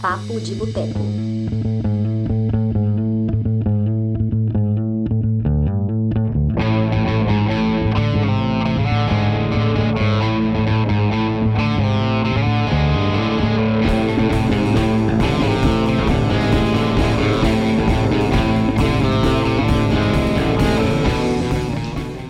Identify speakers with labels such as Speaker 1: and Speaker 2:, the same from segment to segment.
Speaker 1: Papo de Boteco.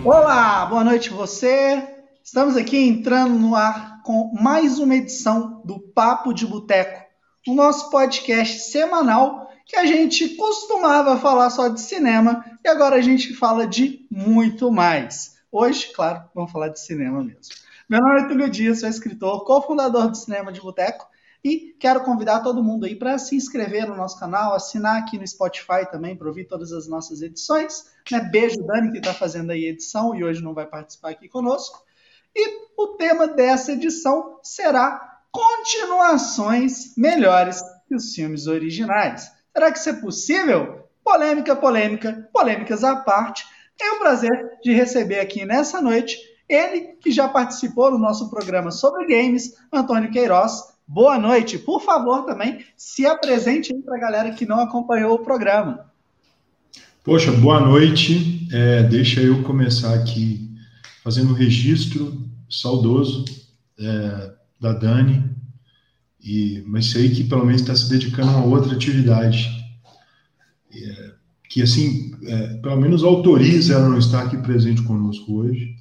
Speaker 2: Olá, boa noite você. Estamos aqui entrando no ar com mais uma edição do Papo de Boteco, o nosso podcast semanal que a gente costumava falar só de cinema e agora a gente fala de muito mais. Hoje, claro, vamos falar de cinema mesmo. Meu nome é Túlio Dias, sou escritor, cofundador do Cinema de Boteco e quero convidar todo mundo aí para se inscrever no nosso canal, assinar aqui no Spotify também para ouvir todas as nossas edições. Né? Beijo, Dani, que está fazendo aí edição e hoje não vai participar aqui conosco. E o tema dessa edição será continuações melhores que os filmes originais. Será que isso é possível? Polêmica, polêmica, polêmicas à parte. Tenho o prazer de receber aqui nessa noite ele que já participou do nosso programa sobre games, Antônio Queiroz. Boa noite. Por favor, também se apresente para a galera que não acompanhou o programa.
Speaker 3: Poxa, boa noite. É, deixa eu começar aqui fazendo um registro saudoso é, da Dani, e, mas sei que pelo menos está se dedicando a outra atividade, é, que assim, é, pelo menos autoriza ela não estar aqui presente conosco hoje,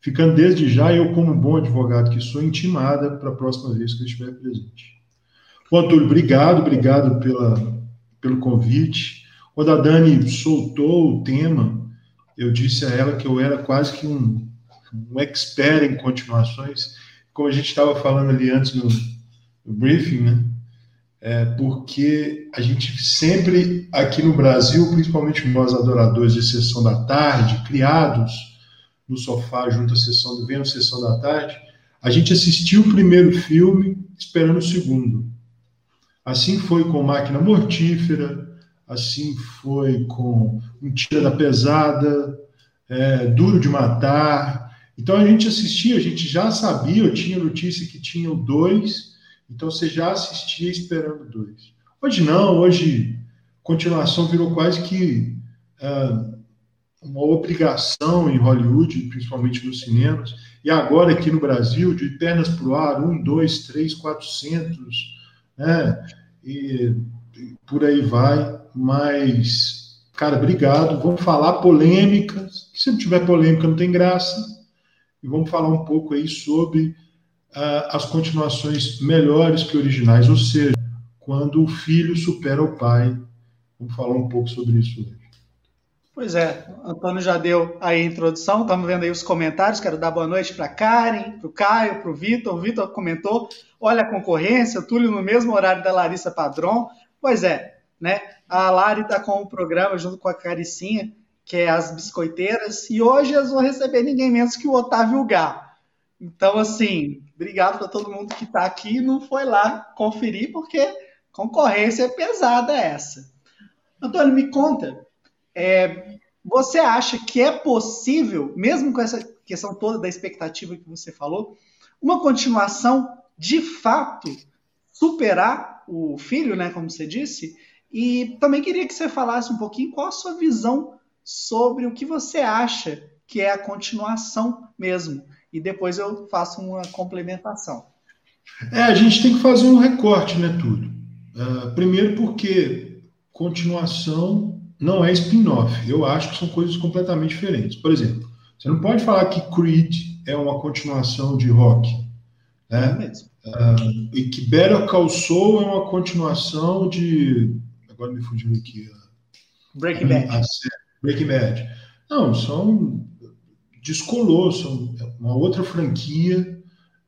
Speaker 3: ficando desde já, eu como bom advogado que sou, intimada para a próxima vez que eu estiver presente. Bom, Antônio, obrigado, obrigado pela, pelo convite. Quando a Dani soltou o tema, eu disse a ela que eu era quase que um um expert em continuações, como a gente estava falando ali antes no, no briefing, né? É porque a gente sempre, aqui no Brasil, principalmente nós adoradores de sessão da tarde, criados no sofá junto à sessão, vendo a sessão da tarde, a gente assistiu o primeiro filme esperando o segundo. Assim foi com Máquina Mortífera, assim foi com Um Tira da Pesada, é, Duro de Matar, então a gente assistia, a gente já sabia, eu tinha notícia que tinham dois, então você já assistia esperando dois. Hoje não, hoje continuação virou quase que uh, uma obrigação em Hollywood, principalmente nos cinemas, e agora aqui no Brasil, de pernas para o ar, um, dois, três, quatrocentos, né? E, e por aí vai, mas, cara, obrigado. Vamos falar polêmicas, se não tiver polêmica não tem graça e vamos falar um pouco aí sobre uh, as continuações melhores que originais, ou seja, quando o filho supera o pai. Vamos falar um pouco sobre isso hoje.
Speaker 2: Pois é, Antônio já deu aí a introdução, estamos vendo aí os comentários. Quero dar boa noite para Karen, para o Caio, para o Vitor. O Vitor comentou: olha a concorrência, Túlio no mesmo horário da Larissa Padrão. Pois é, né? A Lari está com o programa junto com a Caricinha que é as biscoiteiras, e hoje elas vão receber ninguém menos que o Otávio Gá. Então, assim, obrigado para todo mundo que está aqui e não foi lá conferir, porque concorrência é pesada essa. Antônio, me conta, é, você acha que é possível, mesmo com essa questão toda da expectativa que você falou, uma continuação de fato superar o filho, né, como você disse? E também queria que você falasse um pouquinho qual a sua visão sobre o que você acha que é a continuação mesmo. E depois eu faço uma complementação.
Speaker 3: É, a gente tem que fazer um recorte, né, tudo. Uh, primeiro porque continuação não é spin-off. Eu acho que são coisas completamente diferentes. Por exemplo, você não pode falar que Creed é uma continuação de Rock. Né? É. Uh, e que Better Call Saul é uma continuação de... Agora me fugiu aqui.
Speaker 2: Breaking Bad. A, a,
Speaker 3: Breaking Bad. Não, são descolou, são uma outra franquia.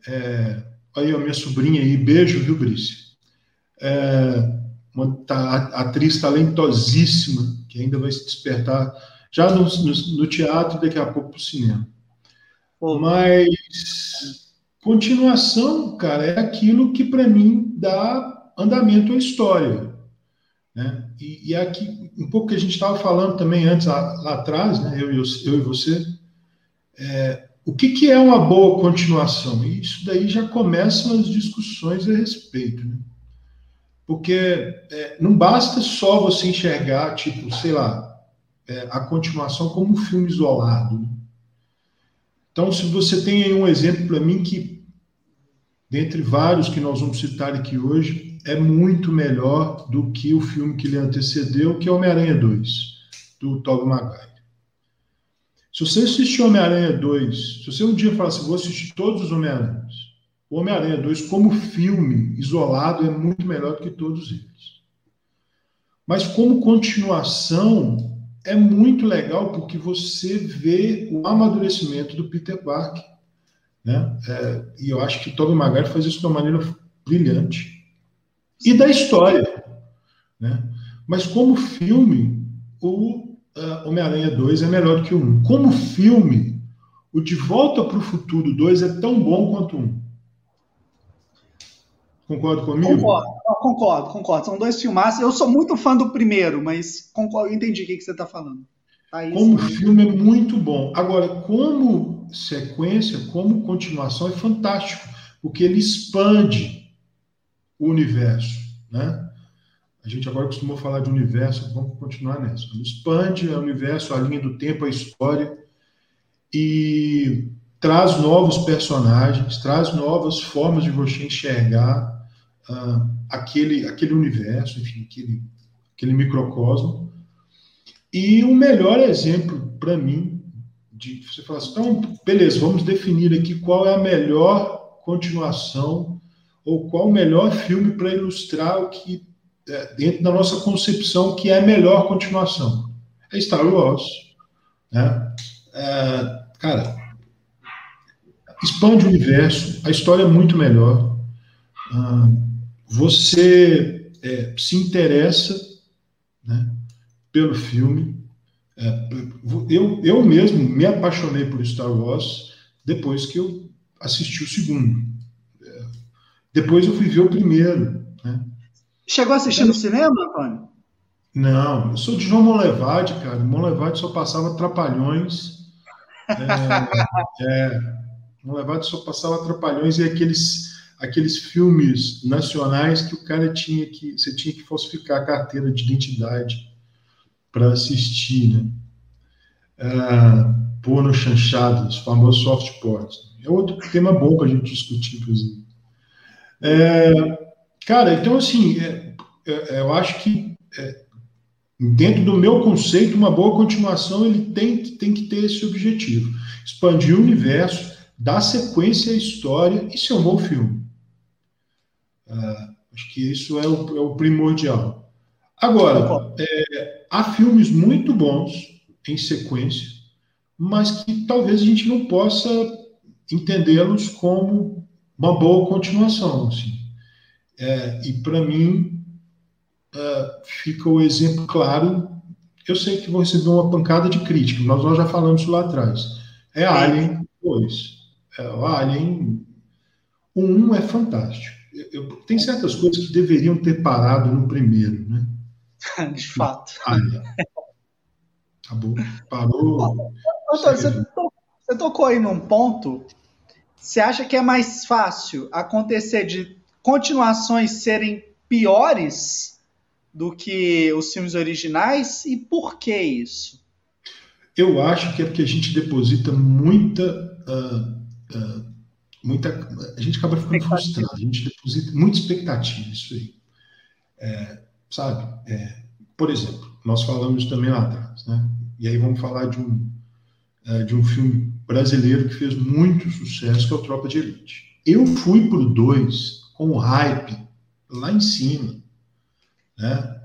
Speaker 3: É, aí a minha sobrinha aí, beijo, viu, Brice? É, uma tá, atriz talentosíssima, que ainda vai se despertar já no, no, no teatro daqui a pouco para o cinema. Mas continuação, cara, é aquilo que para mim dá andamento à história. Né? E, e é aqui, um pouco que a gente estava falando também antes, lá, atrás, né? eu, eu, eu e você, é, o que, que, é uma boa continuação? E isso daí já começam as discussões a respeito. Né? Porque é, não basta só você enxergar, tipo, sei lá, é, a continuação como um filme isolado. Né? Então, se você tem aí um exemplo para mim que, dentre vários que nós vamos citar aqui hoje, é muito melhor do que o filme que lhe antecedeu, que é Homem-Aranha 2, do Tobey Maguire. Se você assistir Homem-Aranha 2, se você um dia falar assim, vou assistir todos os Homem-Aranhas, o Homem-Aranha 2, como filme isolado, é muito melhor do que todos eles. Mas como continuação, é muito legal porque você vê o amadurecimento do Peter Parker. Né? É, e eu acho que Tobey Maguire faz isso de uma maneira brilhante. E da história. Né? Mas como filme, o uh, Homem-Aranha 2 é melhor do que o 1. Como filme, o De Volta para o Futuro 2 é tão bom quanto o 1. Concorda comigo?
Speaker 2: Concordo, concordo, concordo. São dois filmaços. Eu sou muito fã do primeiro, mas concordo, eu entendi o que, que você está falando.
Speaker 3: Tá como sim. filme é muito bom. Agora, como sequência, como continuação, é fantástico, porque ele expande o universo, né? A gente agora costumou falar de universo, vamos continuar nessa. Expande o universo, a linha do tempo, a história e traz novos personagens, traz novas formas de você enxergar uh, aquele, aquele universo, enfim, aquele, aquele microcosmo. E o melhor exemplo para mim de você falar assim, então, beleza, vamos definir aqui qual é a melhor continuação ou qual o melhor filme para ilustrar o que é, dentro da nossa concepção, que é a melhor continuação. É Star Wars. Né? É, cara, expande o universo, a história é muito melhor. Ah, você é, se interessa né, pelo filme. É, eu, eu mesmo me apaixonei por Star Wars depois que eu assisti o segundo. Depois eu fui ver o primeiro. Né?
Speaker 2: Chegou a assistir no cinema, Antônio?
Speaker 3: Não, eu sou de João Monlevade, cara. Monlevade só passava Trapalhões. É, é, Monlevade só passava Trapalhões e aqueles, aqueles filmes nacionais que o cara tinha que. Você tinha que falsificar a carteira de identidade para assistir, né? É, pôr no chanchado, os famosos soft ports. É outro tema bom para a gente discutir, inclusive. É, Cara, então assim, é, é, eu acho que é, dentro do meu conceito, uma boa continuação ele tem, tem que ter esse objetivo: expandir o universo, dar sequência à história e ser um bom filme. Uh, acho que isso é o, é o primordial. Agora, é, há filmes muito bons em sequência, mas que talvez a gente não possa entendê-los como uma boa continuação. Assim. É, e para mim é, fica o exemplo claro. Eu sei que vou receber uma pancada de crítica, nós, nós já falamos isso lá atrás. É Alien 2. É, o Alien o 1 é fantástico. Eu, eu, tem certas coisas que deveriam ter parado no primeiro, né?
Speaker 2: De fato.
Speaker 3: Alien. Acabou. Parou.
Speaker 2: Doutor, você, você tocou aí num ponto. Você acha que é mais fácil acontecer de continuações serem piores do que os filmes originais e por que isso?
Speaker 3: Eu acho que é porque a gente deposita muita. Uh, uh, muita a gente acaba ficando frustrado, a gente deposita muita expectativa isso aí. É, sabe? É, por exemplo, nós falamos também lá atrás, né? E aí vamos falar de um, uh, de um filme brasileiro que fez muito sucesso, que é o Tropa de Elite. Eu fui pro 2 com o hype lá em cima, né?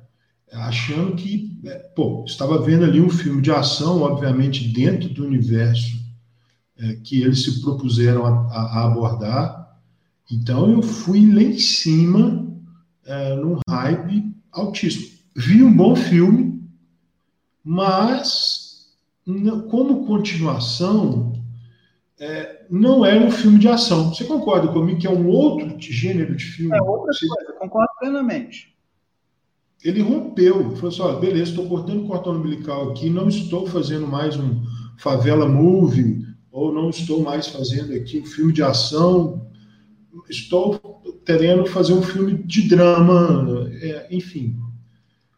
Speaker 3: Achando que, é, pô, estava vendo ali um filme de ação, obviamente dentro do universo é, que eles se propuseram a, a, abordar. Então eu fui lá em cima, é, num hype altíssimo. Vi um bom filme, mas como continuação, é, não era um filme de ação. Você concorda comigo que é um outro gênero de filme?
Speaker 2: É outra Você... coisa, concordo plenamente.
Speaker 3: Ele rompeu, falou assim: olha, beleza, estou cortando o cordão umbilical aqui, não estou fazendo mais um favela movie, ou não estou mais fazendo aqui um filme de ação. estou querendo fazer um filme de drama, é, enfim,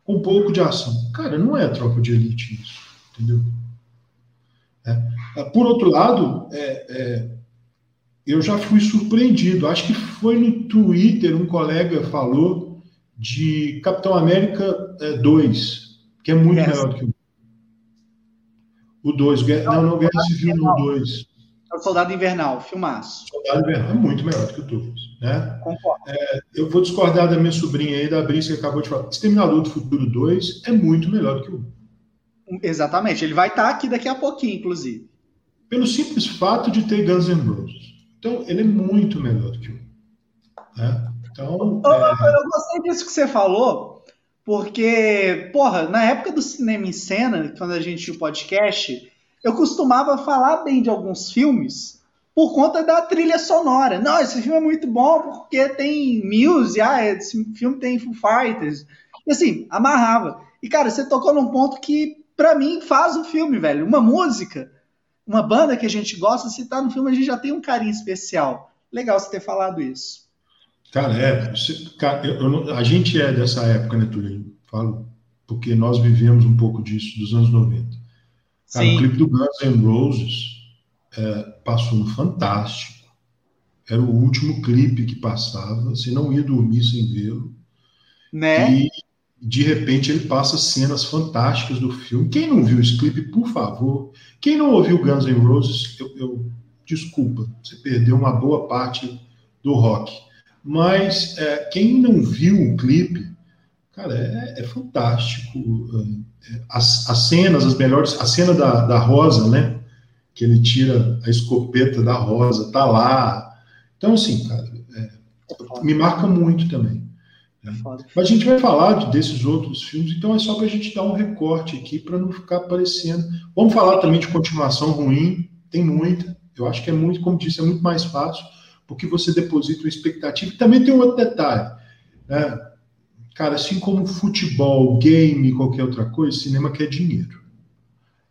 Speaker 3: com um pouco de ação. Cara, não é tropa de elite isso, entendeu? É. Por outro lado, é, é, eu já fui surpreendido. Acho que foi no Twitter um colega falou de Capitão América 2, é, que é muito melhor do que o o 2. Não, não, Guerra Civil no 2.
Speaker 2: É o Soldado Invernal, filmaço.
Speaker 3: Soldado Invernal é muito melhor do que o 2. Né? Concordo. É, eu vou discordar da minha sobrinha aí, da Brice, que acabou de falar. Exterminador do Futuro 2 é muito melhor do que o
Speaker 2: 1. Exatamente. Ele vai estar aqui daqui a pouquinho, inclusive.
Speaker 3: Pelo simples fato de ter Guns N' Roses. Então, ele é muito melhor do que o 1. Né? Então,
Speaker 2: eu, é... eu gostei disso que você falou, porque, porra, na época do cinema em cena, quando a gente tinha o podcast, eu costumava falar bem de alguns filmes por conta da trilha sonora. Não, esse filme é muito bom porque tem Muse, ah, esse filme tem Foo Fighters. E assim, amarrava. E, cara, você tocou num ponto que, para mim, faz o filme, velho. Uma música, uma banda que a gente gosta, se tá no filme, a gente já tem um carinho especial. Legal você ter falado isso.
Speaker 3: Cara, é. Você, cara, eu, eu, a gente é dessa época, né, Túlio? Falo porque nós vivemos um pouco disso, dos anos 90. Cara, Sim. o clipe do Guns N' Roses é, passou no Fantástico. Era o último clipe que passava. Você não ia dormir sem vê-lo.
Speaker 2: Né?
Speaker 3: E, de repente, ele passa cenas fantásticas do filme. Quem não viu esse clipe, por favor. Quem não ouviu Guns N' Roses, eu, eu desculpa, você perdeu uma boa parte do rock. Mas é, quem não viu o clipe, cara, é, é fantástico. É, as, as, cenas, as melhores, a cena da, da Rosa, né? Que ele tira a escopeta da Rosa, tá lá. Então, assim, cara, é, me marca muito também. Né? Mas a gente vai falar desses outros filmes, então é só para a gente dar um recorte aqui para não ficar aparecendo. Vamos falar também de continuação ruim, tem muita. Eu acho que é muito, como disse, é muito mais fácil porque você deposita uma expectativa. E também tem um outro detalhe. Né? Cara, assim como futebol, game, qualquer outra coisa, cinema quer dinheiro.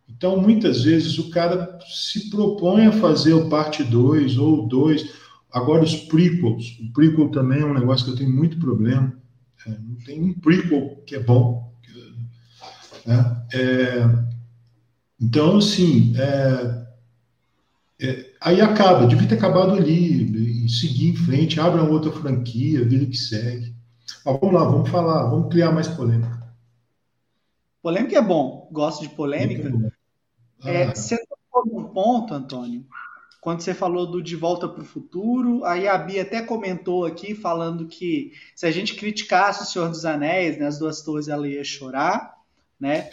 Speaker 3: Então, muitas vezes, o cara se propõe a fazer o parte 2 ou 2. Agora, os prequels. O prequel também é um negócio que eu tenho muito problema. É, não tem um prequel que é bom. Né? É, então, assim, é, é, aí acaba, devia ter acabado ali, e seguir em frente, abre uma outra franquia, vida que segue. Mas vamos lá, vamos falar, vamos criar mais polêmica.
Speaker 2: Polêmica é bom, gosto de polêmica. É, ah. você tocou num ponto, Antônio, quando você falou do De Volta para o Futuro, aí a Bia até comentou aqui, falando que se a gente criticasse o Senhor dos Anéis, né, as duas torres, ela ia chorar, né?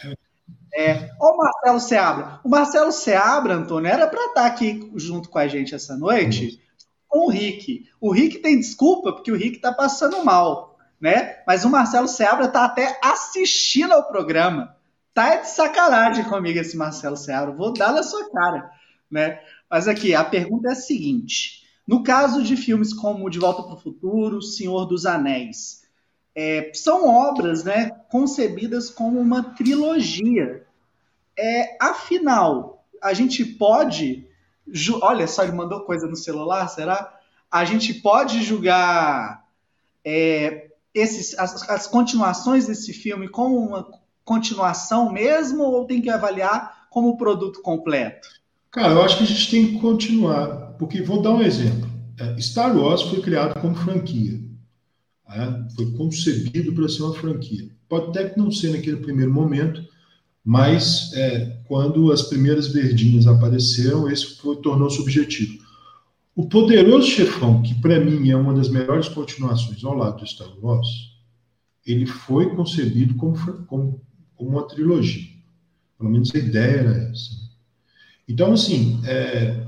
Speaker 2: É. É, o Marcelo Seabra. O Marcelo Seabra, Antônio, era para estar tá aqui junto com a gente essa noite com o Rick. O Rick tem desculpa porque o Rick está passando mal, né? Mas o Marcelo Seabra está até assistindo ao programa. Tá de sacanagem comigo esse Marcelo Seabra. Vou dar na sua cara, né? Mas aqui, a pergunta é a seguinte. No caso de filmes como De Volta para o Futuro, Senhor dos Anéis, é, são obras né, concebidas como uma trilogia. É, afinal, a gente pode. Olha só, ele mandou coisa no celular, será? A gente pode julgar é, esses, as, as continuações desse filme como uma continuação mesmo ou tem que avaliar como produto completo?
Speaker 3: Cara, eu acho que a gente tem que continuar, porque vou dar um exemplo. É, Star Wars foi criado como franquia. Né? Foi concebido para ser uma franquia. Pode até que não ser naquele primeiro momento, mas é, quando as primeiras verdinhas apareceram, esse tornou-se objetivo. O Poderoso Chefão, que para mim é uma das melhores continuações ao lado do Star Wars, ele foi concebido como, como, como uma trilogia. Pelo menos a ideia era essa. Então, assim, é,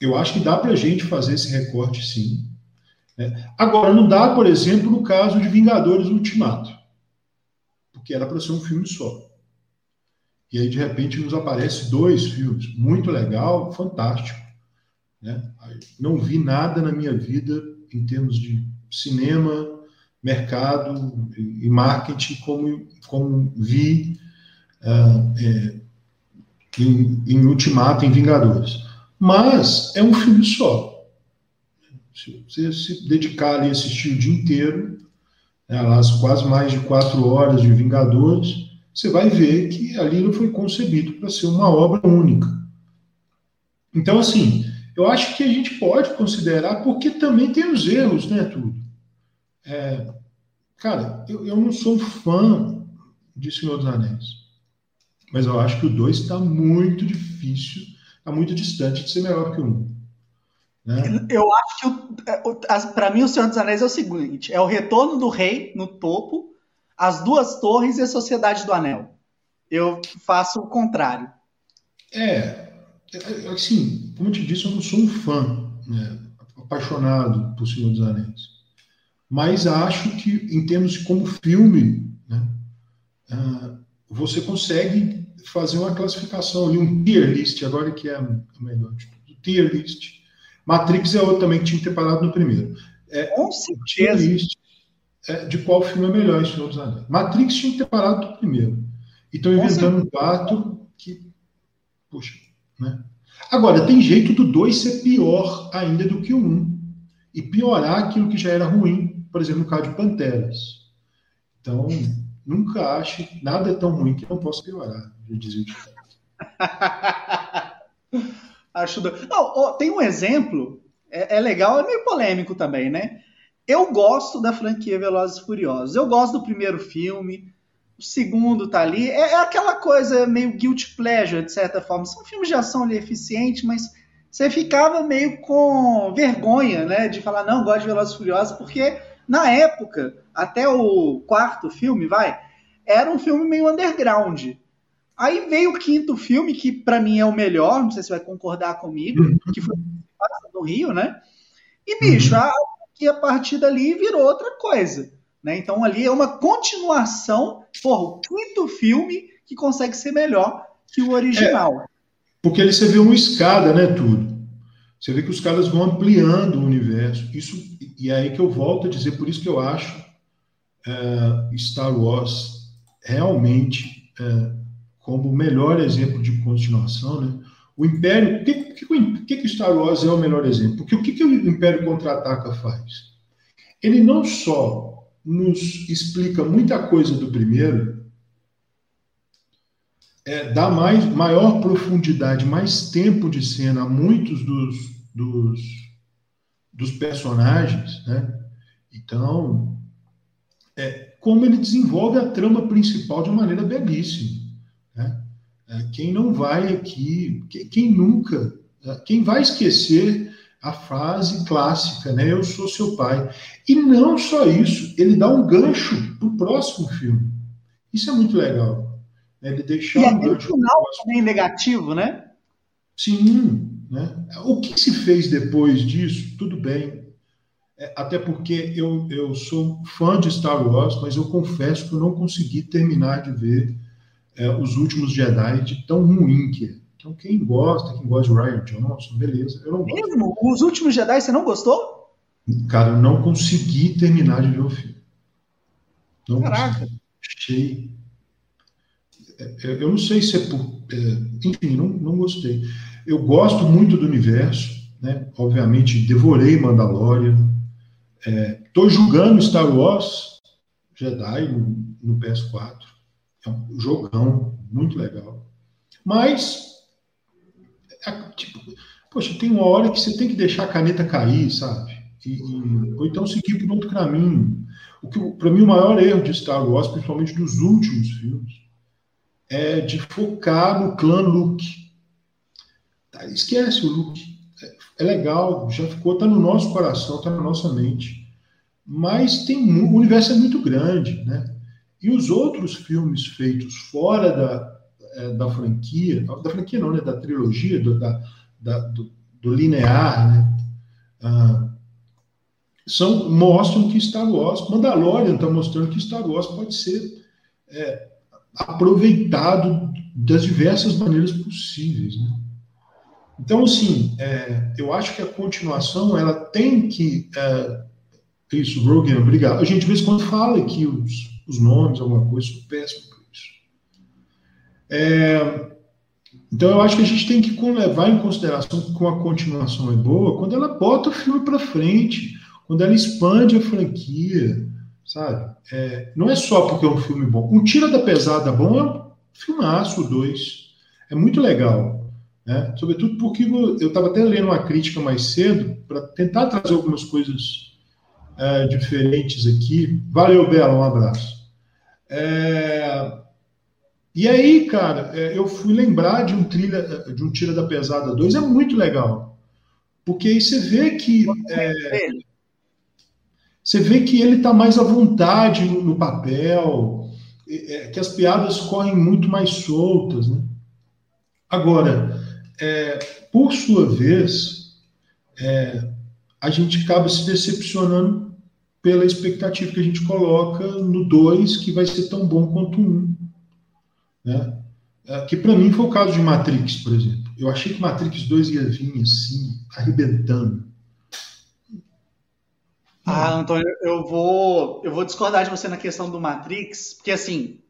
Speaker 3: eu acho que dá para a gente fazer esse recorte, sim. Né? Agora, não dá, por exemplo, no caso de Vingadores Ultimato, porque era para ser um filme só. E aí, de repente, nos aparece dois filmes. Muito legal, fantástico. Né? Não vi nada na minha vida em termos de cinema, mercado e marketing como, como vi uh, é, em, em Ultimato, em Vingadores. Mas é um filme só. Se você se dedicar ali a assistir o dia inteiro, né, as quase mais de quatro horas de Vingadores, você vai ver que ali não foi concebido para ser uma obra única. Então, assim, eu acho que a gente pode considerar, porque também tem os erros, né, tudo. É, cara, eu, eu não sou fã de Senhor dos Anéis, mas eu acho que o 2 está muito difícil, está muito distante de ser melhor que o 1. Um.
Speaker 2: Né? Eu acho que, para mim, o Senhor dos Anéis é o seguinte: é o retorno do rei no topo, as duas torres e a Sociedade do Anel. Eu faço o contrário.
Speaker 3: É, é assim, como eu te disse, eu não sou um fã, né, apaixonado por Senhor dos Anéis. Mas acho que, em termos de como filme, né, uh, você consegue fazer uma classificação ali, um tier list, agora que é a melhor de tudo. Tier list Matrix é outro também que tinha que ter parado no primeiro. É,
Speaker 2: Com certeza. List,
Speaker 3: é, de qual filme é melhor em Senhor dos Anéis. Matrix tinha que ter parado no primeiro. E estão inventando um quarto que. Puxa, né? Agora, tem jeito do 2 ser pior ainda do que o 1. Um, e piorar aquilo que já era ruim, por exemplo, no caso de Panteras. Então, nunca ache nada tão ruim que não possa piorar, já dizia
Speaker 2: Acho do... Não, oh, tem um exemplo, é, é, legal, é meio polêmico também, né? Eu gosto da franquia Velozes e Furiosos. Eu gosto do primeiro filme, o segundo tá ali. É, é, aquela coisa meio guilty pleasure, de certa forma. São filmes de ação ali eficientes, mas você ficava meio com vergonha, né? De falar, não, gosto de Velozes e Furiosos, porque na época, até o quarto filme, vai, era um filme meio underground. Aí veio o quinto filme, que para mim é o melhor, não sei se você vai concordar comigo, uhum. que foi no Rio, né? E, bicho, uhum. a, que a partir dali virou outra coisa. Né? Então ali é uma continuação, porra, o quinto filme que consegue ser melhor que o original. É,
Speaker 3: porque ali você vê uma escada, né, tudo. Você vê que os caras vão ampliando o universo. Isso, e é aí que eu volto a dizer, por isso que eu acho é, Star Wars realmente é, como o melhor exemplo de continuação, né? O Império, o que, que, que, que Star Wars é o melhor exemplo? Porque o que, que o Império Contra-Ataca faz? Ele não só nos explica muita coisa do primeiro, é, dá mais, maior profundidade, mais tempo de cena a muitos dos, dos, dos personagens, né? Então, é, como ele desenvolve a trama principal de uma maneira belíssima. É, quem não vai aqui, quem nunca, é, quem vai esquecer a frase clássica, né? Eu sou seu pai. E não só isso, ele dá um gancho para o próximo filme. Isso é muito legal. Né? Ele deixar
Speaker 2: e
Speaker 3: um gancho.
Speaker 2: final também negativo, né?
Speaker 3: Sim. Né? O que se fez depois disso, tudo bem. É, até porque eu, eu sou fã de Star Wars, mas eu confesso que eu não consegui terminar de ver é, Os Últimos Jedi de tão ruim que é. Então, quem gosta, quem gosta de Ryan Johnson, beleza. Eu não gosto.
Speaker 2: Mesmo? Os Últimos Jedi você não gostou?
Speaker 3: Cara, eu não consegui terminar de ver o filme.
Speaker 2: Não Caraca.
Speaker 3: Consegui. Achei. É, é, eu não sei se é por. Enfim, não, não gostei. Eu gosto muito do universo, né? Obviamente, devorei Mandalorian. Estou é, jogando Star Wars Jedi no, no PS4. É um jogão muito legal. Mas, é, tipo, poxa, tem uma hora que você tem que deixar a caneta cair, sabe? E, e, ou então seguir por outro caminho. O que, para mim, o maior erro de Star Wars, principalmente dos últimos filmes, é de focar no clã Luke. Tá, esquece o Luke. É, legal, já ficou, tá no nosso coração, tá na nossa mente. Mas tem o universo é muito grande, né? E os outros filmes feitos fora da, é, da franquia, da franquia não, né, da trilogia, do, da, da do, do, linear, né, ah, são, mostram que Star Wars, Mandalorian está mostrando que Star Wars pode ser é, aproveitado das diversas maneiras possíveis. Né? Então, assim, é, eu acho que a continuação ela tem que. É, isso, Rogan, obrigado. A gente de vez em quando fala que os os nomes, alguma coisa, sou péssimo por isso. É, Então eu acho que a gente tem que levar em consideração que a continuação é boa quando ela bota o filme para frente, quando ela expande a franquia, sabe? É, não é só porque é um filme bom. Um Tira da Pesada bom é um filmaço, dois. É muito legal. Né? Sobretudo porque eu estava até lendo uma crítica mais cedo para tentar trazer algumas coisas é, diferentes aqui. Valeu, Bela, um abraço. É, e aí, cara, é, eu fui lembrar de um trilha, de um Tira da Pesada 2, é muito legal. Porque aí você vê que. É, você vê que ele está mais à vontade no, no papel, é, que as piadas correm muito mais soltas. Né? Agora, é, por sua vez, é, a gente acaba se decepcionando pela expectativa que a gente coloca no 2, que vai ser tão bom quanto o 1. Um, né? É, que para mim foi o caso de Matrix, por exemplo. Eu achei que Matrix 2 ia vir assim, arrebentando.
Speaker 2: Ah, Antônio, eu vou, eu vou discordar de você na questão do Matrix, porque assim,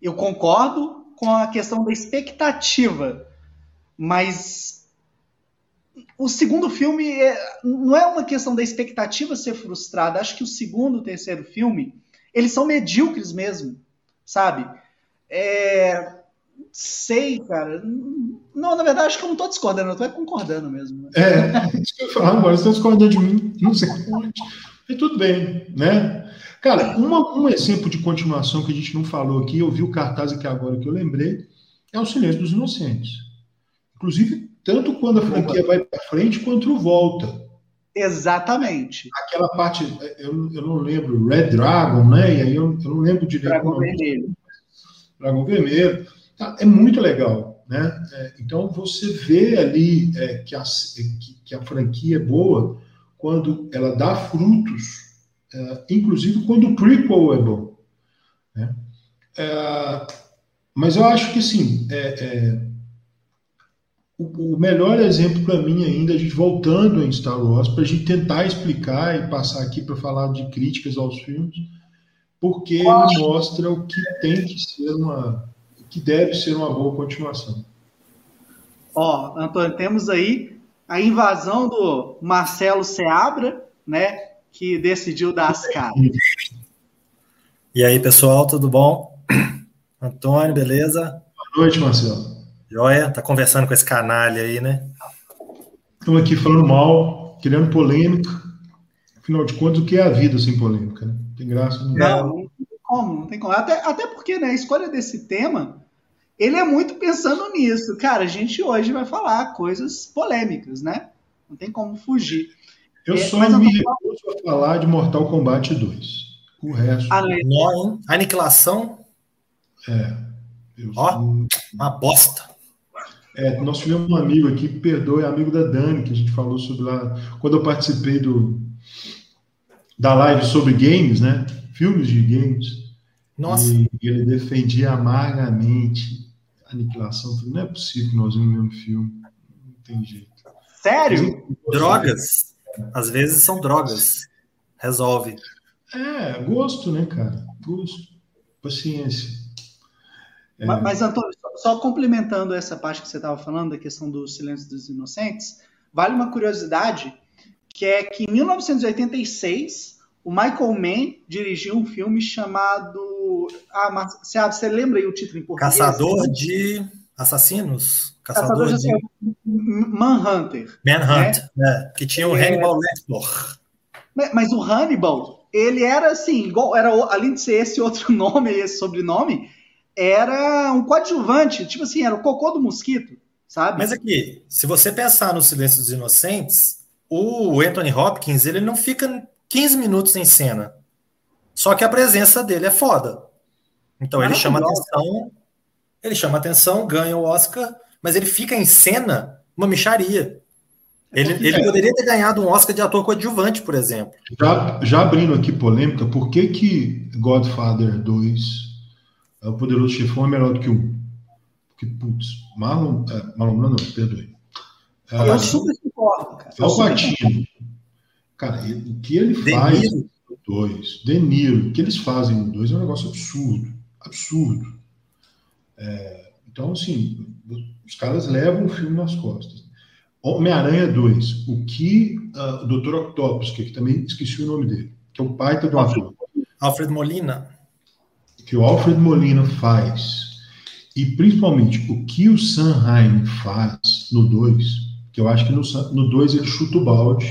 Speaker 2: eu concordo com a questão da expectativa, mas o segundo filme é, não é uma questão da expectativa ser frustrada. Acho que o segundo, o terceiro filme, eles são medíocres mesmo, sabe? É, sei, cara. Não, na verdade, acho que eu não estou discordando, eu estou concordando mesmo. Né?
Speaker 3: É, isso que eu falar agora, você discordando de mim, não sei. E tudo bem, né? Cara, uma, um exemplo de continuação que a gente não falou aqui, eu vi o cartaz aqui agora que eu lembrei, é o Silêncio dos Inocentes. Inclusive, tanto quando a franquia vai para frente quanto volta.
Speaker 2: Exatamente.
Speaker 3: Aquela parte, eu, eu não lembro, Red Dragon, né? E aí eu, eu não lembro direito.
Speaker 2: Dragão Vermelho.
Speaker 3: Dragão Vermelho. Tá, é muito legal, né? É, então você vê ali é, que, a, que, que a franquia é boa quando ela dá frutos, é, inclusive quando o prequel é bom. Né? É, mas eu acho que sim, é, é o, o, melhor exemplo para mim ainda, a gente voltando em Star Wars, para a gente tentar explicar e passar aqui para falar de críticas aos filmes, porque ele mostra o que tem que ser uma, que deve ser uma boa continuação.
Speaker 2: Ó, Antônio, temos aí a invasão do Marcelo Seabra, né, que decidiu dar as caras.
Speaker 1: E aí, pessoal, tudo bom? Antônio, beleza?
Speaker 3: Boa noite, Marcelo.
Speaker 1: Joia, tá conversando com esse canalha aí, né?
Speaker 3: Estamos aqui falando mal, criando polêmica. Afinal de contas, o que é a vida sem polêmica, né? Tem graça.
Speaker 2: Não, não, não tem como, não tem como. Até, até porque, né, a escolha desse tema ele é muito pensando nisso. Cara, a gente hoje vai falar coisas polêmicas, né? Não tem como fugir.
Speaker 3: Eu é, só me recuso a falar de Mortal Kombat 2. O resto. Ah,
Speaker 1: não, Aniquilação?
Speaker 3: É.
Speaker 1: Ó, uma bosta.
Speaker 3: É, nós tivemos um amigo aqui, perdoe, amigo da Dani, que a gente falou sobre lá. Quando eu participei do, da live sobre games, né? Filmes de games.
Speaker 1: Nossa.
Speaker 3: E ele defendia amargamente aniquilação. Falei, não é possível que nós vimos o mesmo filme. Não tem jeito.
Speaker 2: Sério?
Speaker 1: Drogas. Às vezes são drogas. Resolve.
Speaker 3: É, gosto, né, cara? Gosto. Paciência.
Speaker 2: É. Mas, mas, Antônio, só complementando essa parte que você estava falando, da questão do silêncio dos inocentes, vale uma curiosidade, que é que em 1986, o Michael Mann dirigiu um filme chamado ah, mas, você, você lembra aí o título em português?
Speaker 1: Caçador de assassinos? Caçador, Caçador de...
Speaker 2: Manhunter.
Speaker 1: Manhunt, né? é, que tinha o é... Hannibal Lecter.
Speaker 2: Mas o Hannibal, ele era assim, igual, era, além de ser esse outro nome, esse sobrenome, era um coadjuvante, tipo assim, era o cocô do mosquito, sabe?
Speaker 1: Mas aqui, se você pensar no Silêncio dos Inocentes, o Anthony Hopkins, ele não fica 15 minutos em cena. Só que a presença dele é foda. Então ele chama atenção, ele chama atenção, ganha o Oscar, mas ele fica em cena uma micharia. Ele, ele poderia ter ganhado um Oscar de ator coadjuvante, por exemplo.
Speaker 3: Já, já abrindo aqui polêmica, por que que Godfather 2, é o Poderoso Chefão, é melhor do que um? Porque, putz, Marlon, é, Marlon não, perdoe.
Speaker 2: É, eu super concordo, cara.
Speaker 3: É o Patino. Cara, ele, o que ele faz no 2, De Niro, o que eles fazem no 2 é um negócio absurdo absurdo. É, Então, assim, os caras levam o filme nas costas. Homem-Aranha 2, o que uh, o Dr. Octopus, que também esqueci o nome dele, que é o pai do ator.
Speaker 1: Alfred Molina.
Speaker 3: Que o Alfred Molina faz, e principalmente o que o Sanheim faz no 2, que eu acho que no 2 ele chuta o balde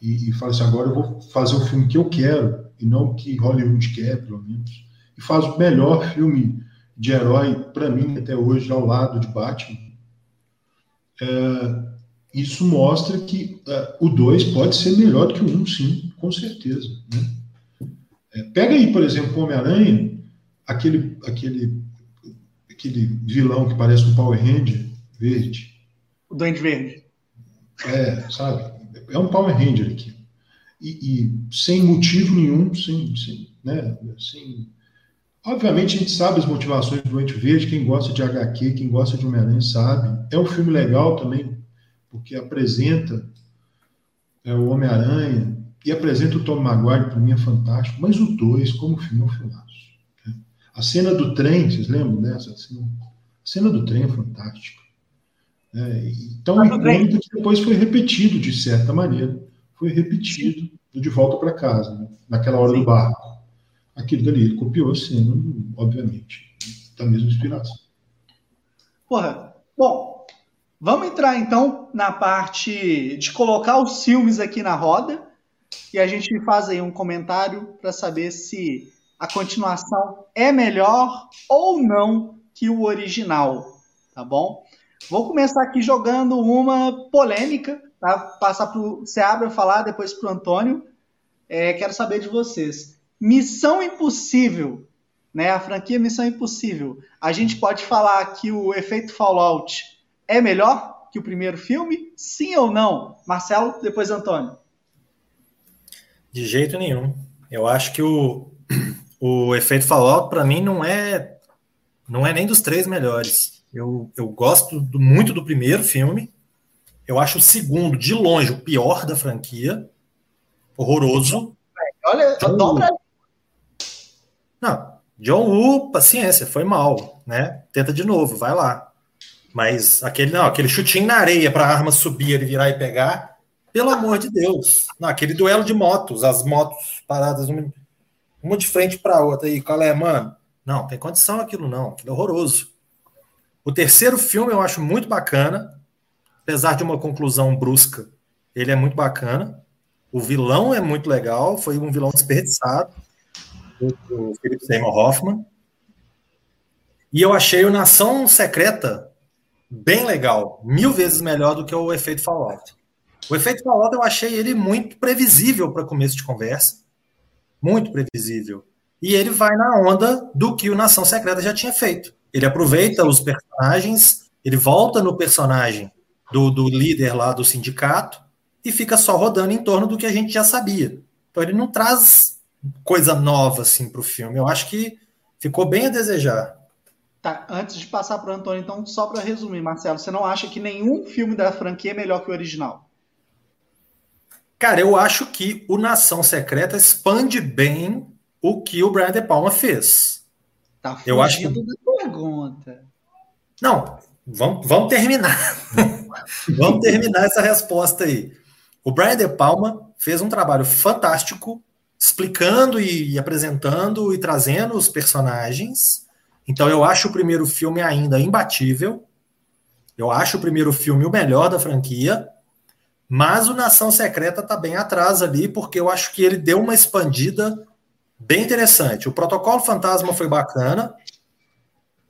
Speaker 3: e, e fala assim: agora eu vou fazer o filme que eu quero, e não o que Hollywood quer, pelo menos. E faz o melhor filme de herói, para mim, até hoje, ao lado de Batman. É, isso mostra que uh, o 2 pode ser melhor do que o 1, um, sim, com certeza. Né? É, pega aí, por exemplo, o Homem-Aranha, aquele, aquele, aquele vilão que parece um Power Ranger verde.
Speaker 2: O Duende Verde.
Speaker 3: É, sabe? É um Power Ranger aqui. E, e sem motivo nenhum, sem, sem, né, sem... Obviamente a gente sabe as motivações do Duende Verde, quem gosta de HQ, quem gosta de Homem-Aranha sabe. É um filme legal também, porque apresenta é, o Homem-Aranha e apresenta o Tom Maguire, para mim é fantástico, mas o 2, como filme, é um filmaço. A cena do trem, vocês lembram dessa? A cena, a cena do trem é fantástica. É, então, icônico que depois foi repetido, de certa maneira, foi repetido de volta para casa, né? naquela hora Sim. do barco. Aquilo dali, ele copiou a cena, obviamente, da mesma inspiração.
Speaker 2: Porra, bom, Vamos entrar então na parte de colocar os filmes aqui na roda e a gente faz aí um comentário para saber se a continuação é melhor ou não que o original, tá bom? Vou começar aqui jogando uma polêmica, tá? Passar para o Seabra falar, depois para o Antônio. É, quero saber de vocês. Missão Impossível, né? A franquia Missão Impossível. A gente pode falar que o efeito Fallout é melhor que o primeiro filme? Sim ou não? Marcelo, depois Antônio.
Speaker 1: De jeito nenhum. Eu acho que o, o efeito Fallout, para mim, não é, não é nem dos três melhores. Eu, eu gosto do, muito do primeiro filme. Eu acho o segundo, de longe, o pior da franquia. Horroroso.
Speaker 2: Olha, John dobra.
Speaker 1: Não, John Woo, paciência, foi mal, né? Tenta de novo, vai lá. Mas aquele não, aquele chutinho na areia para a arma subir, ele virar e pegar, pelo amor de Deus. Não, aquele duelo de motos, as motos paradas uma, uma de frente para a outra aí, qual é, mano? Não, tem condição aquilo não, aquilo é horroroso. O terceiro filme eu acho muito bacana, apesar de uma conclusão brusca, ele é muito bacana. O vilão é muito legal, foi um vilão desperdiçado, o, Philip Seymour Hoffman. E eu achei o Nação Secreta bem legal, mil vezes melhor do que o efeito Fallout. O efeito Fallout eu achei ele muito previsível para começo de conversa, muito previsível. E ele vai na onda do que o Nação Secreta já tinha feito. Ele aproveita os personagens, ele volta no personagem do, do líder lá do sindicato e fica só rodando em torno do que a gente já sabia. Então ele não traz coisa nova assim para o filme. Eu acho que ficou bem a desejar.
Speaker 2: Tá, antes de passar para o Antônio, então, só para resumir, Marcelo, você não acha que nenhum filme da franquia é melhor que o original?
Speaker 1: Cara, eu acho que o Nação Secreta expande bem o que o Brian De Palma fez.
Speaker 2: Tá fugindo eu acho que... da pergunta.
Speaker 1: Não, vamos, vamos terminar. vamos terminar essa resposta aí. O Brian De Palma fez um trabalho fantástico explicando e, e apresentando e trazendo os personagens então eu acho o primeiro filme ainda imbatível. Eu acho o primeiro filme o melhor da franquia. Mas o Nação Secreta está bem atrás ali, porque eu acho que ele deu uma expandida bem interessante. O Protocolo Fantasma foi bacana.